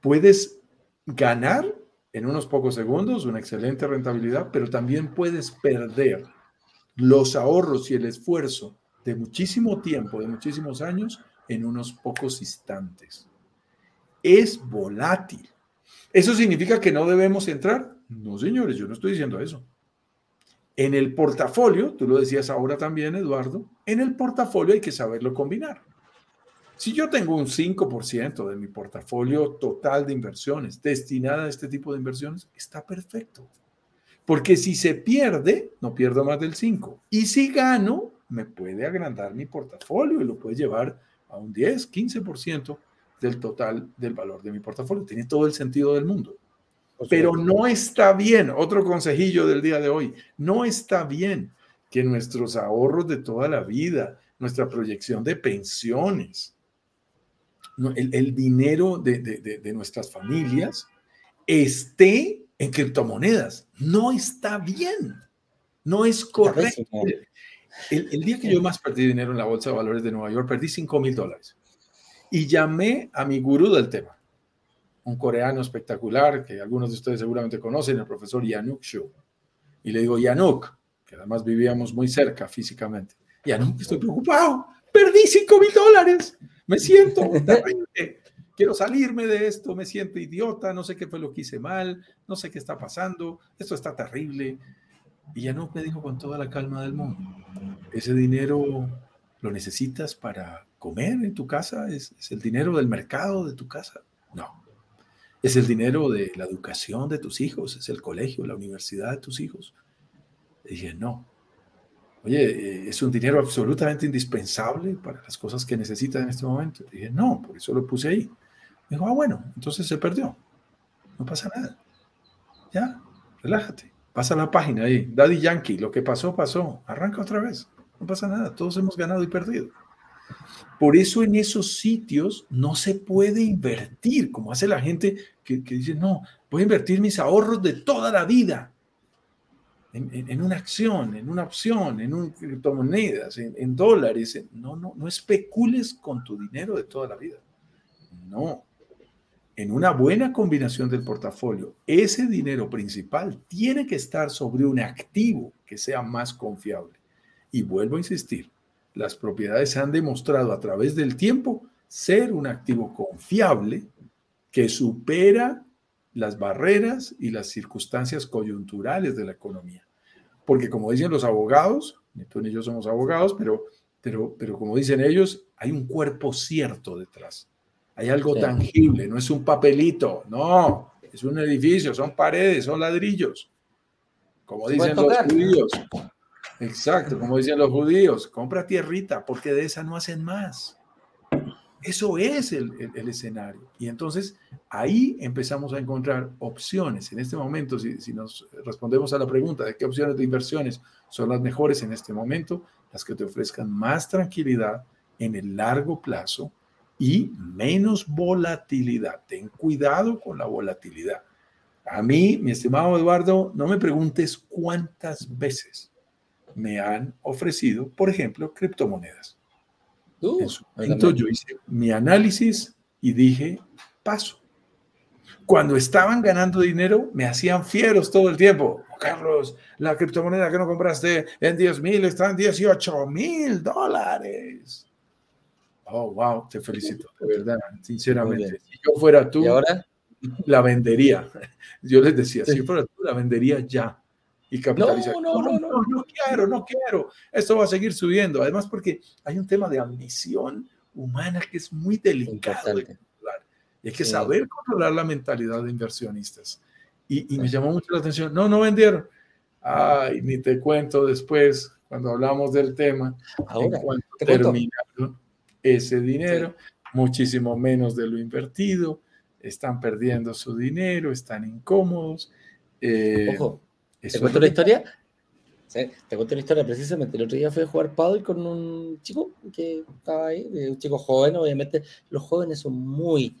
Puedes ganar en unos pocos segundos una excelente rentabilidad, pero también puedes perder los ahorros y el esfuerzo de muchísimo tiempo, de muchísimos años, en unos pocos instantes. Es volátil. ¿Eso significa que no debemos entrar? No, señores, yo no estoy diciendo eso. En el portafolio, tú lo decías ahora también, Eduardo, en el portafolio hay que saberlo combinar. Si yo tengo un 5% de mi portafolio total de inversiones destinada a este tipo de inversiones, está perfecto. Porque si se pierde, no pierdo más del 5. Y si gano, me puede agrandar mi portafolio y lo puede llevar a un 10, 15% del total del valor de mi portafolio. Tiene todo el sentido del mundo. Pero no está bien, otro consejillo del día de hoy, no está bien que nuestros ahorros de toda la vida, nuestra proyección de pensiones, el, dinero de, de nuestras familias esté en criptomonedas. No está bien, no es correcto. El, día que yo más perdí dinero en la Bolsa de Valores de Nueva York, perdí 5 mil dólares. Y llamé a mi gurú del tema, un coreano espectacular que algunos de ustedes seguramente conocen, el profesor Yanuk Shu. Y le digo, Yanuk, que además vivíamos muy cerca físicamente, Yanuk, estoy preocupado, perdí 5 mil dólares, me siento quiero salirme de esto, me siento idiota, no sé qué fue lo que hice mal, no sé qué está pasando, esto está terrible. Y ya no me dijo con toda la calma del mundo, ese dinero lo necesitas para comer en tu casa, ¿Es, el dinero del mercado de tu casa. No, es el dinero de la educación de tus hijos, es el colegio, la universidad de tus hijos. Y dije, no. Oye, eh, es un dinero absolutamente indispensable para las cosas que necesitas en este momento. dije, no, por eso lo puse ahí. Me dijo, ah, bueno, entonces se perdió. No pasa nada. Ya, relájate. Pasa la página ahí. Daddy Yankee, lo que pasó, pasó. Arranca otra vez. No pasa nada. Todos hemos ganado y perdido. Por eso en esos sitios no se puede invertir, como hace la gente que, dice, no, voy a invertir mis ahorros de toda la vida en, una acción, en una opción, en un criptomonedas, en, en dólares. No, no, no especules con tu dinero de toda la vida. No, en una buena combinación del portafolio, ese dinero principal tiene que estar sobre un activo que sea más confiable. Y vuelvo a insistir, las propiedades han demostrado a través del tiempo ser un activo confiable que supera las barreras y las circunstancias coyunturales de la economía. Porque como dicen los abogados, ni tú ni yo somos abogados, pero, pero, pero como dicen ellos, hay un cuerpo cierto detrás. Hay algo tangible, no es un papelito, no, es un edificio, son paredes, son ladrillos. Como dicen los judíos. Exacto, como dicen los judíos, compra tierrita porque de esa no hacen más. Eso es el, escenario. Y entonces ahí empezamos a encontrar opciones. En este momento, si, si, nos respondemos a la pregunta de qué opciones de inversiones son las mejores en este momento, las que te ofrezcan más tranquilidad en el largo plazo y menos volatilidad. Ten cuidado con la volatilidad. A mí, mi estimado Eduardo, no me preguntes cuántas veces me han ofrecido, por ejemplo, criptomonedas. Uh, en su momento yo hice mi análisis y dije, paso. Cuando estaban ganando dinero, me hacían fieros todo el tiempo. Oh, Carlos, la criptomoneda que no compraste en 10 mil está en 18 mil dólares. Oh, wow, te felicito, de verdad, sinceramente. Si yo fuera tú, ahora? la vendería. Yo les decía, si fuera tú, la vendería ya y capitalizar. No no, no, no, no, quiero, no quiero. Esto va a seguir subiendo. Además, porque hay un tema de ambición humana que es muy delicado de controlar. Y hay que saber controlar la mentalidad de inversionistas. Y, y me llamó mucho la atención. No, no vendieron. Ay, ni te cuento después, cuando hablamos del tema, Ahora, en cuanto terminaron ese dinero, muchísimo menos de lo invertido, están perdiendo su dinero, están incómodos. Eh, Ojo, ¿Te cuento la historia? Sí, te cuento la historia precisamente. El otro día fui a jugar paddle con un chico que estaba ahí, un chico joven, obviamente. Los jóvenes son muy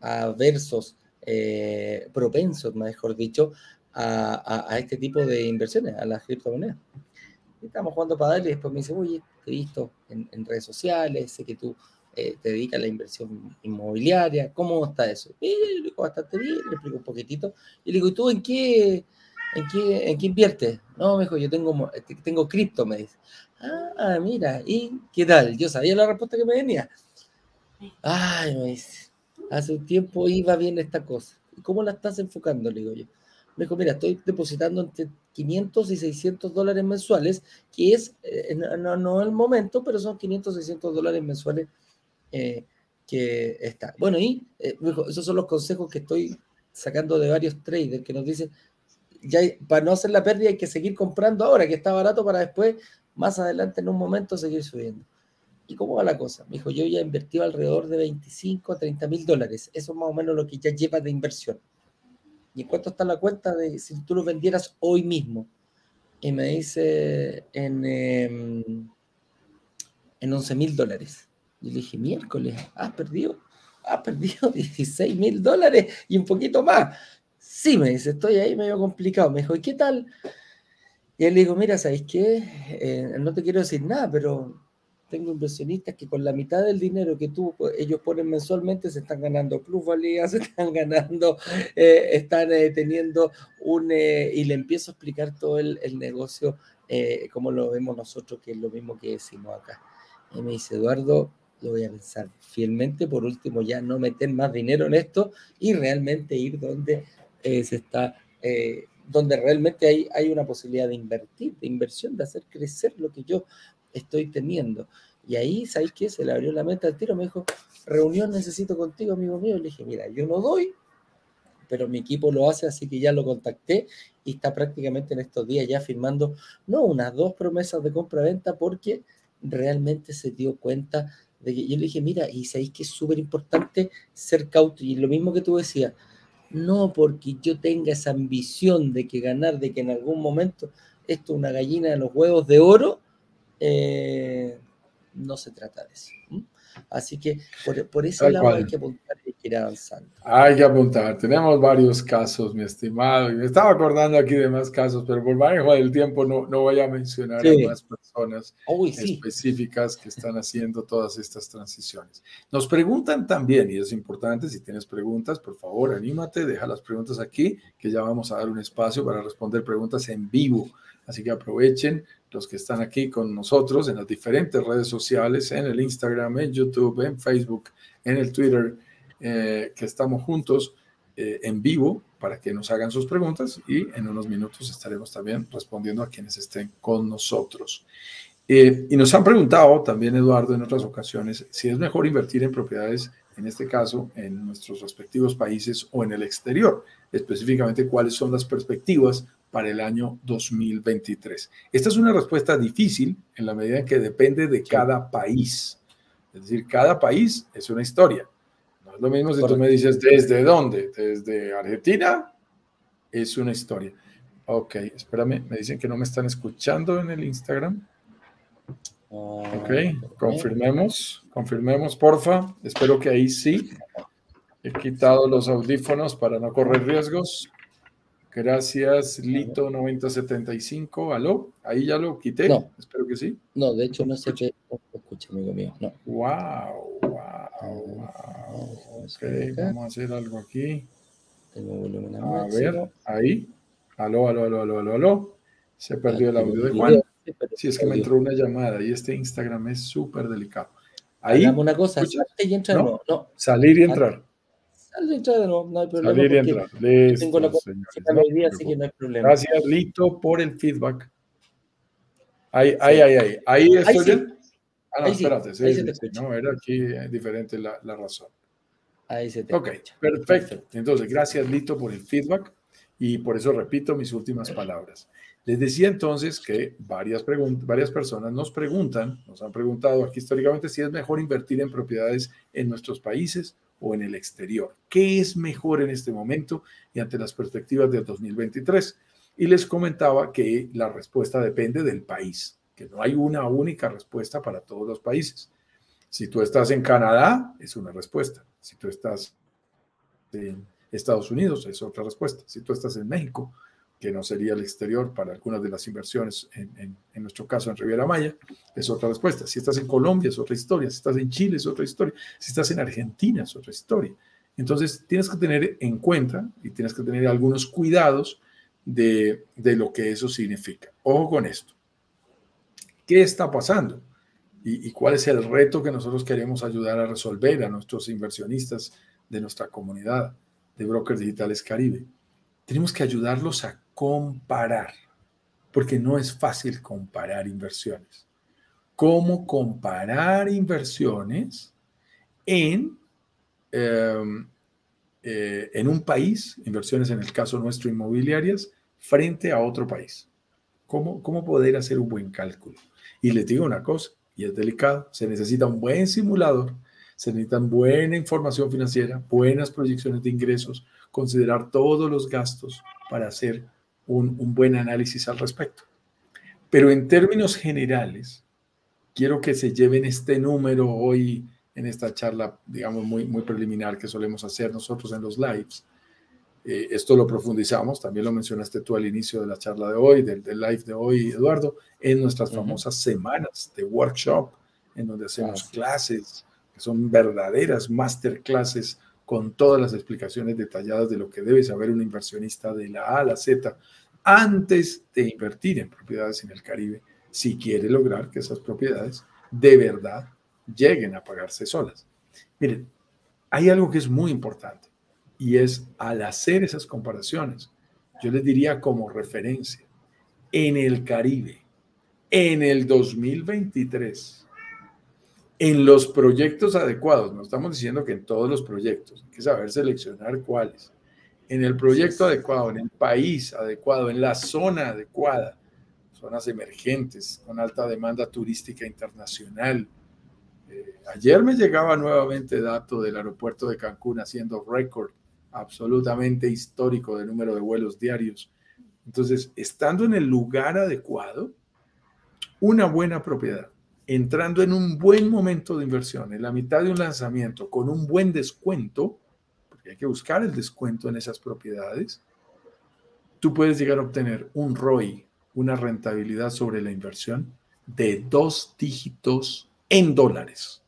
aversos, eh, propensos, mejor dicho, a, este tipo de inversiones, a las criptomonedas. Estamos jugando paddle y después me dice, oye, te he visto en, redes sociales, sé que tú eh, te dedicas a la inversión inmobiliaria, ¿cómo está eso? Y le digo bastante bien, le explico un poquitito. Y le digo, ¿y tú en qué ¿En qué, ¿En qué inviertes? No, me dijo, yo tengo, este, tengo cripto, me dice. Ah, mira, ¿y qué tal? Yo sabía la respuesta que me venía. Ay, me dice, hace un tiempo iba bien esta cosa. ¿Y cómo la estás enfocando? Le digo yo. Me dijo, mira, estoy depositando entre 500 y 600 dólares mensuales, que es, eh, no, no, el momento, pero son 500, 600 dólares mensuales eh, que está. Bueno, y eh, esos son los consejos que estoy sacando de varios traders que nos dicen, ya para no hacer la pérdida hay que seguir comprando ahora, que está barato, para después, más adelante, en un momento, seguir subiendo. ¿Y cómo va la cosa? Me dijo, yo ya he invertido alrededor de 25 a 30 mil dólares. Eso es más o menos lo que ya lleva de inversión. ¿Y cuánto está la cuenta de si tú lo vendieras hoy mismo? Y me dice en, em, en 11 mil dólares. Y le dije, miércoles, has perdido, has perdido 16 mil dólares y un poquito más. Sí, me dice, estoy ahí medio complicado. Me dijo, ¿y qué tal? Y él le digo, mira, ¿sabéis qué? Eh, no te quiero decir nada, pero tengo inversionistas que con la mitad del dinero que tú, pues, ellos ponen mensualmente, se están ganando plusvalía, se están ganando, eh, están eh, teniendo un... y le empiezo a explicar todo el, el negocio como lo vemos nosotros, que es lo mismo que decimos acá. Y me dice, Eduardo, lo voy a pensar fielmente, por último ya no meter más dinero en esto y realmente ir donde eh, se está, eh, donde realmente hay, hay una posibilidad de invertir, de inversión, de hacer crecer lo que yo estoy teniendo. Y ahí, ¿sabéis qué? Se le abrió la meta al tiro, me dijo, reunión necesito contigo, amigo mío. Le dije, mira, yo no doy, pero mi equipo lo hace, así que ya lo contacté y está prácticamente en estos días ya firmando, no, unas dos promesas de compra-venta porque realmente se dio cuenta de que yo le dije, mira, y sabéis que es súper importante ser cauto, y lo mismo que tú decías, no porque yo tenga esa ambición de que ganar, de que en algún momento esto es una gallina de los huevos de oro, eh, no se trata de eso. Así que por, ese lado hay que apuntar y ir avanzando. Hay que apuntar. Tenemos varios casos, mi estimado. Me estaba acordando aquí de más casos, pero por manejo del tiempo no, no voy a mencionar a más personas específicas que están haciendo todas estas transiciones. Nos preguntan también, y es importante, si tienes preguntas, por favor, anímate, deja las preguntas aquí, que ya vamos a dar un espacio para responder preguntas en vivo. Así que aprovechen los que están aquí con nosotros en las diferentes redes sociales, en el Instagram, en YouTube, en Facebook, en el Twitter, eh, que estamos juntos eh, en vivo para que nos hagan sus preguntas y en unos minutos estaremos también respondiendo a quienes estén con nosotros. Eh, y nos han preguntado también, Eduardo, en otras ocasiones, si es mejor invertir en propiedades, en este caso, en nuestros respectivos países o en el exterior. Específicamente, cuáles son las perspectivas para el año 2023. Esta es una respuesta difícil en la medida en que depende de cada país, Es decir, cada país es una historia. No es lo mismo si tú me dices desde dónde, desde Argentina, es una historia. Ok, espérame, me dicen que no me están escuchando en el Instagram. Ok, confirmemos, confirmemos, porfa. Espero que ahí sí. He quitado los audífonos para no correr riesgos. Gracias, Lito9075. ¿Aló? Ahí ya lo quité. No. Espero que sí. No, de hecho no sé qué escucha, amigo mío. No. Wow, wow, wow. Ok, vamos a hacer algo aquí. Tengo volumen a ver, ahí. Aló, aló, aló, aló, aló, aló. Se perdió el audio de Juan. Sí, es que me entró una llamada y este Instagram es súper delicado. Ahí. una cosa, y entrar, no. Salir y entrar. Salir y entrar, no, no hay problema. Salir y entrar. Listo, tengo la hoy día, así que no hay problema. Gracias, Lito, por el feedback. Ahí, ahí, ahí, ahí. Ahí estoy bien. Ah, no, espérate. Sí, sí, no, era aquí eh, diferente la, la, razón. Ahí se te Ok, perfecto. Entonces, gracias, Lito, por el feedback. Y por eso repito mis últimas palabras. Les decía entonces que varias, varias personas nos preguntan, nos han preguntado aquí históricamente si es mejor invertir en propiedades en nuestros países o en el exterior. ¿Qué es mejor en este momento y ante las perspectivas del 2023? Y les comentaba que la respuesta depende del país, que no hay una única respuesta para todos los países. Si tú estás en Canadá, es una respuesta. Si tú estás en Estados Unidos, es otra respuesta. Si tú estás en México, que no sería el exterior para algunas de las inversiones, en, nuestro caso en Riviera Maya, es otra respuesta. Si estás en Colombia es otra historia, si estás en Chile es otra historia, si estás en Argentina es otra historia. Entonces tienes que tener en cuenta y tienes que tener algunos cuidados de, lo que eso significa. Ojo con esto. ¿Qué está pasando? ¿Y, ¿Y cuál es el reto que nosotros queremos ayudar a resolver a nuestros inversionistas de nuestra comunidad de Brokers Digitales Caribe? Tenemos que ayudarlos a comparar, porque no es fácil comparar inversiones. ¿Cómo comparar inversiones en, em, eh, en un país, inversiones en el caso nuestro inmobiliarias, frente a otro país? ¿Cómo, ¿Cómo poder hacer un buen cálculo? Y les digo una cosa, y es delicado, se necesita un buen simulador, se necesita buena información financiera, buenas proyecciones de ingresos, considerar todos los gastos para hacer un, buen análisis al respecto. Pero en términos generales, quiero que se lleven este número hoy en esta charla, digamos, muy, muy preliminar que solemos hacer nosotros en los lives. Eh, esto lo profundizamos, también lo mencionaste tú al inicio de la charla de hoy, del, live de hoy, Eduardo, en nuestras famosas semanas de workshop, en donde hacemos clases, son verdaderas masterclasses con todas las explicaciones detalladas de lo que debe saber un inversionista de la A a la Z antes de invertir en propiedades en el Caribe, si quiere lograr que esas propiedades de verdad lleguen a pagarse solas. Miren, hay algo que es muy importante y es al hacer esas comparaciones, yo les diría como referencia, en el Caribe, en el 2023, en los proyectos adecuados, no estamos diciendo que en todos los proyectos, hay que saber seleccionar cuáles. En el proyecto adecuado, en el país adecuado, en la zona adecuada, zonas emergentes con alta demanda turística internacional. Eh, ayer me llegaba nuevamente dato del aeropuerto de Cancún haciendo récord absolutamente histórico de número de vuelos diarios. Entonces, estando en el lugar adecuado, una buena propiedad entrando en un buen momento de inversión, en la mitad de un lanzamiento, con un buen descuento, porque hay que buscar el descuento en esas propiedades, tú puedes llegar a obtener un ROI, una rentabilidad sobre la inversión de dos dígitos en dólares.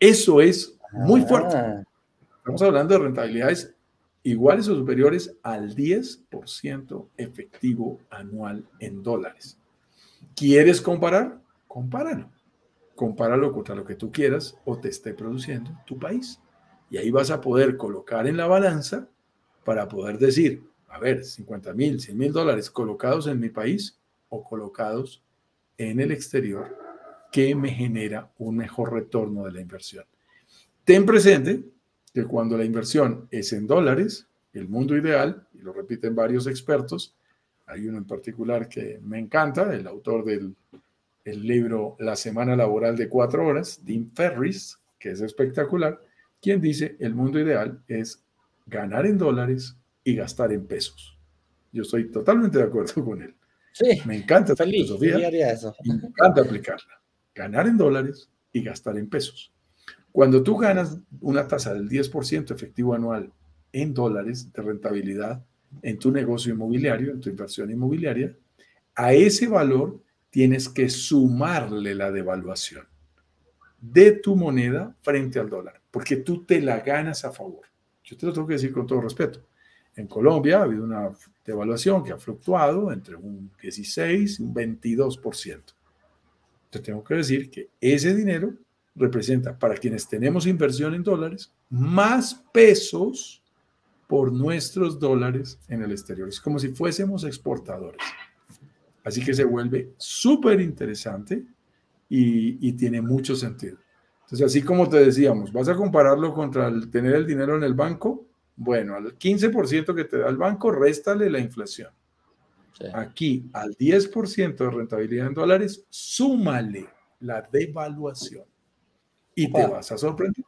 Eso es muy ah. fuerte. Estamos hablando de rentabilidades iguales o superiores al 10% efectivo anual en dólares. ¿Quieres comparar? Compáralo. Compáralo contra lo que tú quieras o te esté produciendo tu país. Y ahí vas a poder colocar en la balanza para poder decir, a ver, 50 mil, 100 mil dólares colocados en mi país o colocados en el exterior, que me genera un mejor retorno de la inversión. Ten presente que cuando la inversión es en dólares, el mundo ideal, y lo repiten varios expertos, hay uno en particular que me encanta, el autor del el libro La semana laboral de cuatro horas, Dean Ferris, que es espectacular, quien dice el mundo ideal es ganar en dólares y gastar en pesos. Yo estoy totalmente de acuerdo con él. Sí, me encanta feliz, filosofía, eso. me encanta aplicarla. Ganar en dólares y gastar en pesos. Cuando tú ganas una tasa del 10% efectivo anual en dólares de rentabilidad en tu negocio inmobiliario, en tu inversión inmobiliaria, a ese valor tienes que sumarle la devaluación de tu moneda frente al dólar, porque tú te la ganas a favor. Yo te lo tengo que decir con todo respeto. En Colombia ha habido una devaluación que ha fluctuado entre un 16 y un 22%. Te tengo que decir que ese dinero representa para quienes tenemos inversión en dólares más pesos por nuestros dólares en el exterior. Es como si fuésemos exportadores. Así que se vuelve súper interesante y, tiene mucho sentido. Entonces, así como te decíamos, vas a compararlo contra el tener el dinero en el banco. Bueno, al 15% que te da el banco, réstale la inflación. Aquí, al 10% de rentabilidad en dólares, súmale la devaluación. Y te vas a sorprender,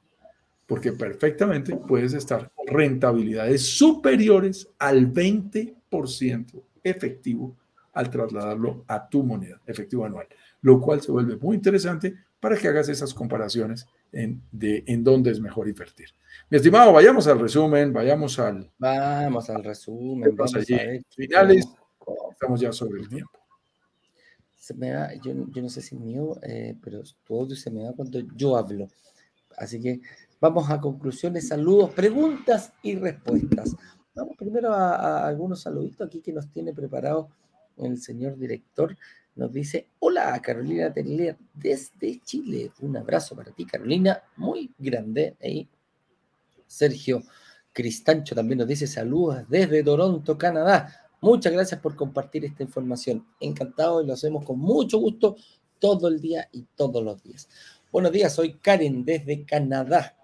porque perfectamente puedes estar rentabilidades superiores al 20% efectivo al trasladarlo a tu moneda efectivo anual, lo cual se vuelve muy interesante para que hagas esas comparaciones en, de en dónde es mejor invertir. Mi estimado, vayamos al resumen, vayamos al... Vamos al resumen. Vamos allí. Finales, estamos ya sobre el tiempo. Se me da, yo, yo no sé si mío, eh, pero todo se me da cuando yo hablo. Así que vamos a conclusiones, saludos, preguntas y respuestas. Vamos primero a, a algunos saluditos aquí que nos tiene preparado el señor director, nos dice, hola Carolina Teller desde Chile. Un abrazo para ti, Carolina, muy grande. Y Sergio Cristancho también nos dice, saludos desde Toronto, Canadá. Muchas gracias por compartir esta información. Encantado y lo hacemos con mucho gusto todo el día y todos los días. Buenos días, soy Karen desde Canadá.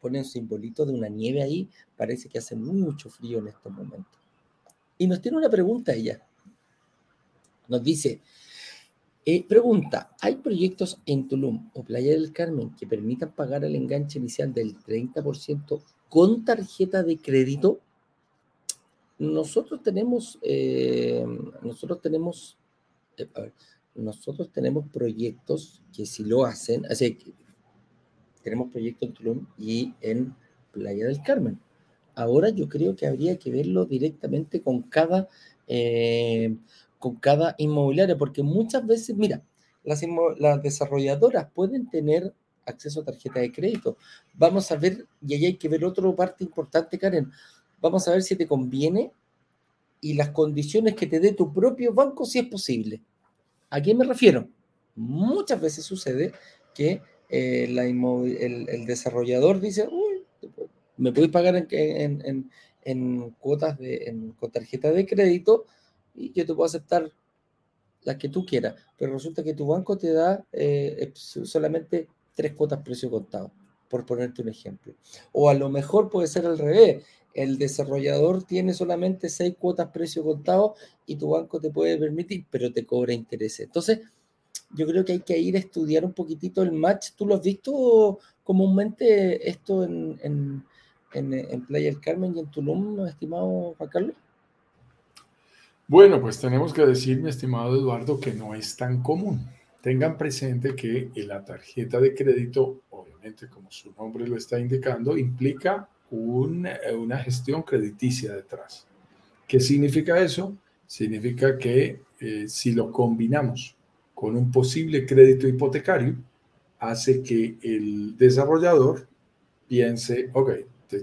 Pone un simbolito de una nieve ahí. Parece que hace mucho frío en estos momentos. Y nos tiene una pregunta ella. Nos dice, eh, pregunta, ¿hay proyectos en Tulum o Playa del Carmen que permitan pagar el enganche inicial del 30% con tarjeta de crédito? Nosotros tenemos, eh, nosotros tenemos, eh, nosotros tenemos proyectos que si lo hacen, así tenemos proyectos en Tulum y en Playa del Carmen. Ahora yo creo que habría que verlo directamente con cada, eh, con cada inmobiliaria, porque muchas veces, mira, las, las desarrolladoras pueden tener acceso a tarjeta de crédito. Vamos a ver, y ahí hay que ver otra parte importante, Karen. Vamos a ver si te conviene y las condiciones que te dé tu propio banco, si es posible. ¿A qué me refiero? Muchas veces sucede que eh, el, el, desarrollador dice, uy, me puedes pagar en, cuotas de, con tarjeta de crédito y yo te puedo aceptar las que tú quieras, pero resulta que tu banco te da eh, solamente tres cuotas precio contado, por ponerte un ejemplo. O a lo mejor puede ser al revés, el desarrollador tiene solamente seis cuotas precio contado y tu banco te puede permitir, pero te cobra intereses. Entonces, yo creo que hay que ir a estudiar un poquitito el match. ¿Tú lo has visto comúnmente esto en, en, Playa del Carmen y en Tulum, estimado Juan Carlos? Bueno, pues tenemos que decir, mi estimado Eduardo, que no es tan común. Tengan presente que la tarjeta de crédito, obviamente como su nombre lo está indicando, implica una gestión crediticia detrás. ¿Qué significa eso? Significa que eh, si lo combinamos con un posible crédito hipotecario, hace que el desarrollador piense, ok,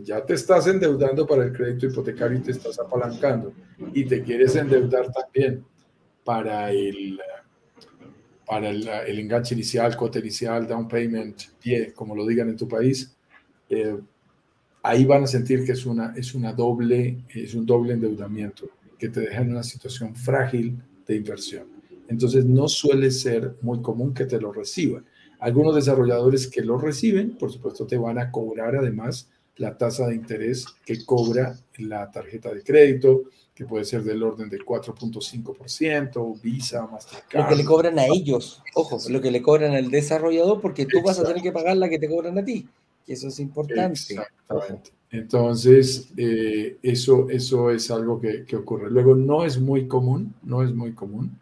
ya te estás endeudando para el crédito hipotecario y te estás apalancando y te quieres endeudar también para el, para el, enganche inicial, cuota inicial, down payment, pie, como lo digan en tu país, eh, ahí van a sentir que es, una, es, una doble, es un doble endeudamiento que te deja en una situación frágil de inversión. Entonces no suele ser muy común que te lo reciban. Algunos desarrolladores que lo reciben, por supuesto, te van a cobrar además la tasa de interés que cobra la tarjeta de crédito, que puede ser del orden del 4.5%, Visa, Mastercard. Lo que le cobran a ellos, ojo, lo que le cobran al desarrollador, porque tú vas a tener que pagar la que te cobran a ti, que eso es importante. Exactamente. Entonces, eh, eso, eso es algo que, que, ocurre. Luego, no es muy común, no es muy común.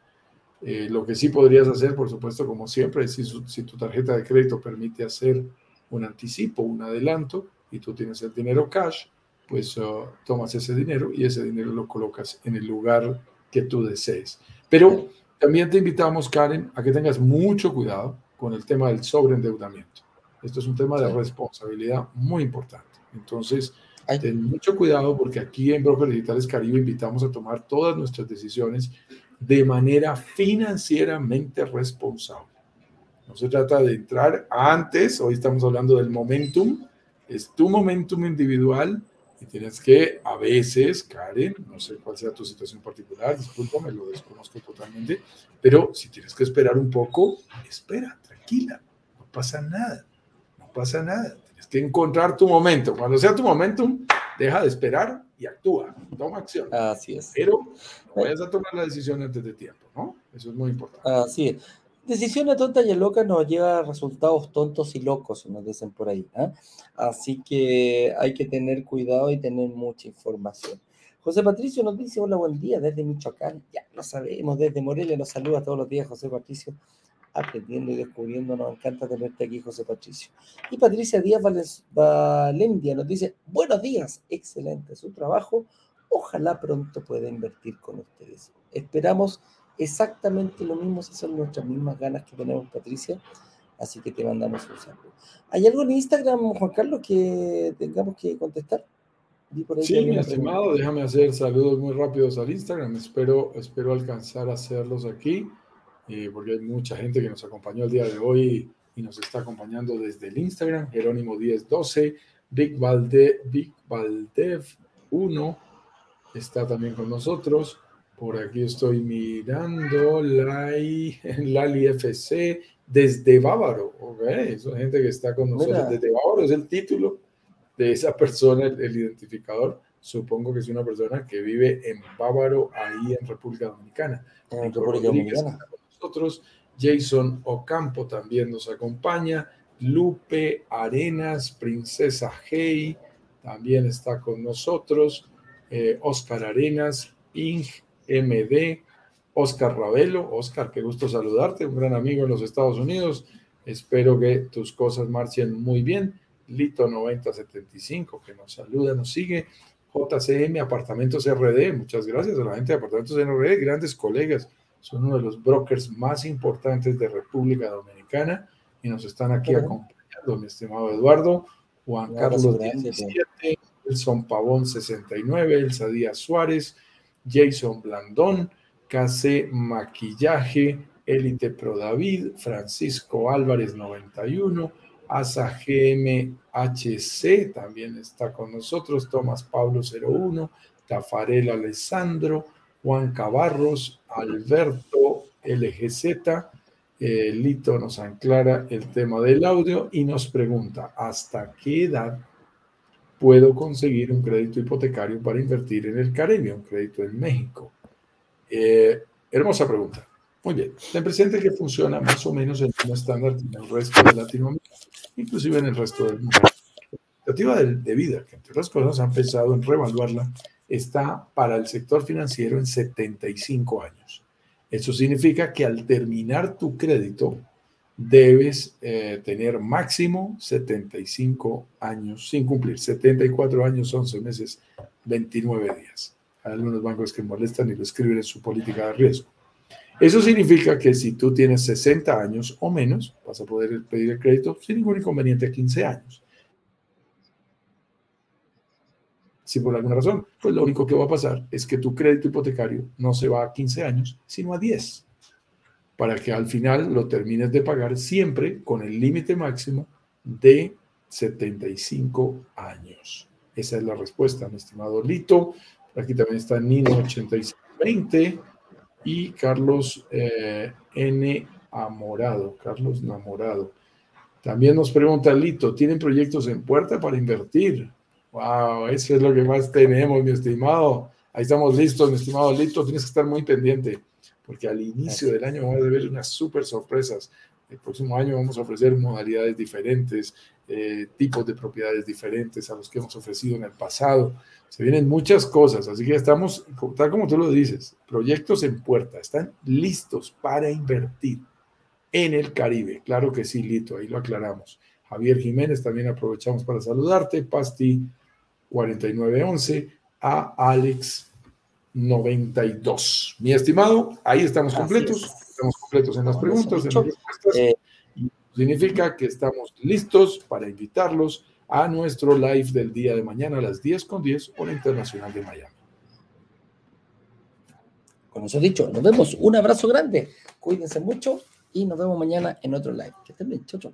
Eh, lo que sí podrías hacer, por supuesto, como siempre, es si, si tu tarjeta de crédito permite hacer un anticipo, un adelanto, y tú tienes el dinero cash, pues uh, tomas ese dinero y ese dinero lo colocas en el lugar que tú desees. Pero también te invitamos, Karen, a que tengas mucho cuidado con el tema del sobreendeudamiento. Esto es un tema de responsabilidad muy importante. Entonces, ten mucho cuidado porque aquí en Brokers Digitales Caribe invitamos a tomar todas nuestras decisiones de manera financieramente responsable. No se trata de entrar antes, hoy estamos hablando del momentum, es tu momentum individual y tienes que, a veces, Karen, no sé cuál sea tu situación particular, discúlpame, lo desconozco totalmente, pero si tienes que esperar un poco, espera, tranquila, no pasa nada, no pasa nada. Tienes que encontrar tu momento. Cuando sea tu momentum, deja de esperar y actúa, toma acción. Así es. Pero no vayas a tomar la decisión antes de tiempo, ¿no? Eso es muy importante. Así es. Decisiones tontas y locas nos lleva a resultados tontos y locos, nos dicen por ahí. ¿eh? Así que hay que tener cuidado y tener mucha información. José Patricio nos dice, hola, buen día, desde Michoacán. Ya lo sabemos, desde Morelia nos saluda todos los días José Patricio, aprendiendo y descubriendo. Nos encanta tenerte aquí, José Patricio. Y Patricia Díaz Valendia nos dice, buenos días, excelente su trabajo. Ojalá pronto pueda invertir con ustedes. Esperamos exactamente lo mismo, esas son nuestras mismas ganas que tenemos, Patricia. Así que te mandamos un saludo. ¿Hay algo en Instagram, Juan Carlos, que tengamos que contestar? sí, mi estimado, déjame hacer saludos muy rápidos al Instagram. Espero, espero alcanzar a hacerlos aquí, eh, porque hay mucha gente que nos acompañó el día de hoy y nos está acompañando desde el Instagram. Jerónimo 1012, Big, Valde, Big Valdev 1 está también con nosotros. Por aquí estoy mirando Lali, Lali FC desde Bávaro. Okay. Es gente que está con nosotros desde Bávaro. Es el título de esa persona, el, identificador. Supongo que es una persona que vive en Bávaro, ahí en República Dominicana. En República Dominicana. Con nosotros. Jason Ocampo también nos acompaña. Lupe Arenas, Princesa Hey, también está con nosotros. Eh, Oscar Arenas, Ing MD, Oscar Ravelo. Oscar, qué gusto saludarte, un gran amigo en los Estados Unidos. Espero que tus cosas marchen muy bien. Lito 9075, que nos saluda, nos sigue. JCM Apartamentos RD, muchas gracias a la gente de Apartamentos RD, grandes colegas, son uno de los brokers más importantes de República Dominicana y nos están aquí acompañando, mi estimado Eduardo, Juan Carlos 17, Wilson Pavón 69, Elsa Díaz Suárez, Jason Blandón, KC Maquillaje, Elite Pro David, Francisco Álvarez 91, Asa GMHC también está con nosotros, Tomás Pablo 01, Tafarel Alessandro, Juan Cabarros, Alberto LGZ, eh, Lito nos aclara el tema del audio y nos pregunta, ¿hasta qué edad puedo conseguir un crédito hipotecario para invertir en el Caribe, un crédito en México? Eh, hermosa pregunta. Muy bien. Ten presente que funciona más o menos en un estándar en el resto de Latinoamérica, inclusive en el resto del mundo. La expectativa de, de, vida, que entre otras cosas han pensado en reevaluarla, está para el sector financiero en 75 años. Eso significa que al terminar tu crédito, debes eh, tener máximo 75 años sin cumplir, 74 años, 11 meses, 29 días. Hay algunos bancos que molestan y lo escriben en su política de riesgo. Eso significa que si tú tienes 60 años o menos, vas a poder pedir el crédito sin ningún inconveniente a 15 años. Si por alguna razón, pues lo único que va a pasar es que tu crédito hipotecario no se va a 15 años, sino a 10 para que al final lo termines de pagar siempre con el límite máximo de 75 años. Esa es la respuesta, mi estimado Lito. Aquí también está Nino 8520 y Carlos eh, N. Amorado. Carlos Namorado. También nos pregunta Lito, ¿tienen proyectos en puerta para invertir? Wow, eso es lo que más tenemos, mi estimado. Ahí estamos listos, mi estimado Lito. Tienes que estar muy pendiente, porque al inicio del año vamos a ver unas súper sorpresas. El próximo año vamos a ofrecer modalidades diferentes, eh, tipos de propiedades diferentes a los que hemos ofrecido en el pasado. Se vienen muchas cosas, así que estamos, tal como tú lo dices, proyectos en puerta, están listos para invertir en el Caribe. Claro que sí, Lito, ahí lo aclaramos. Javier Jiménez, también aprovechamos para saludarte. Pasti 4911 a Alex 92. Mi estimado, ahí estamos completos. Estamos completos en las preguntas, en las respuestas. Eh, significa que estamos listos para invitarlos a nuestro live del día de mañana a las 10 con 10 hora internacional de Miami. Con eso dicho, nos vemos. Un abrazo grande. Cuídense mucho y nos vemos mañana en otro live. Que estén bien. Chau, chau.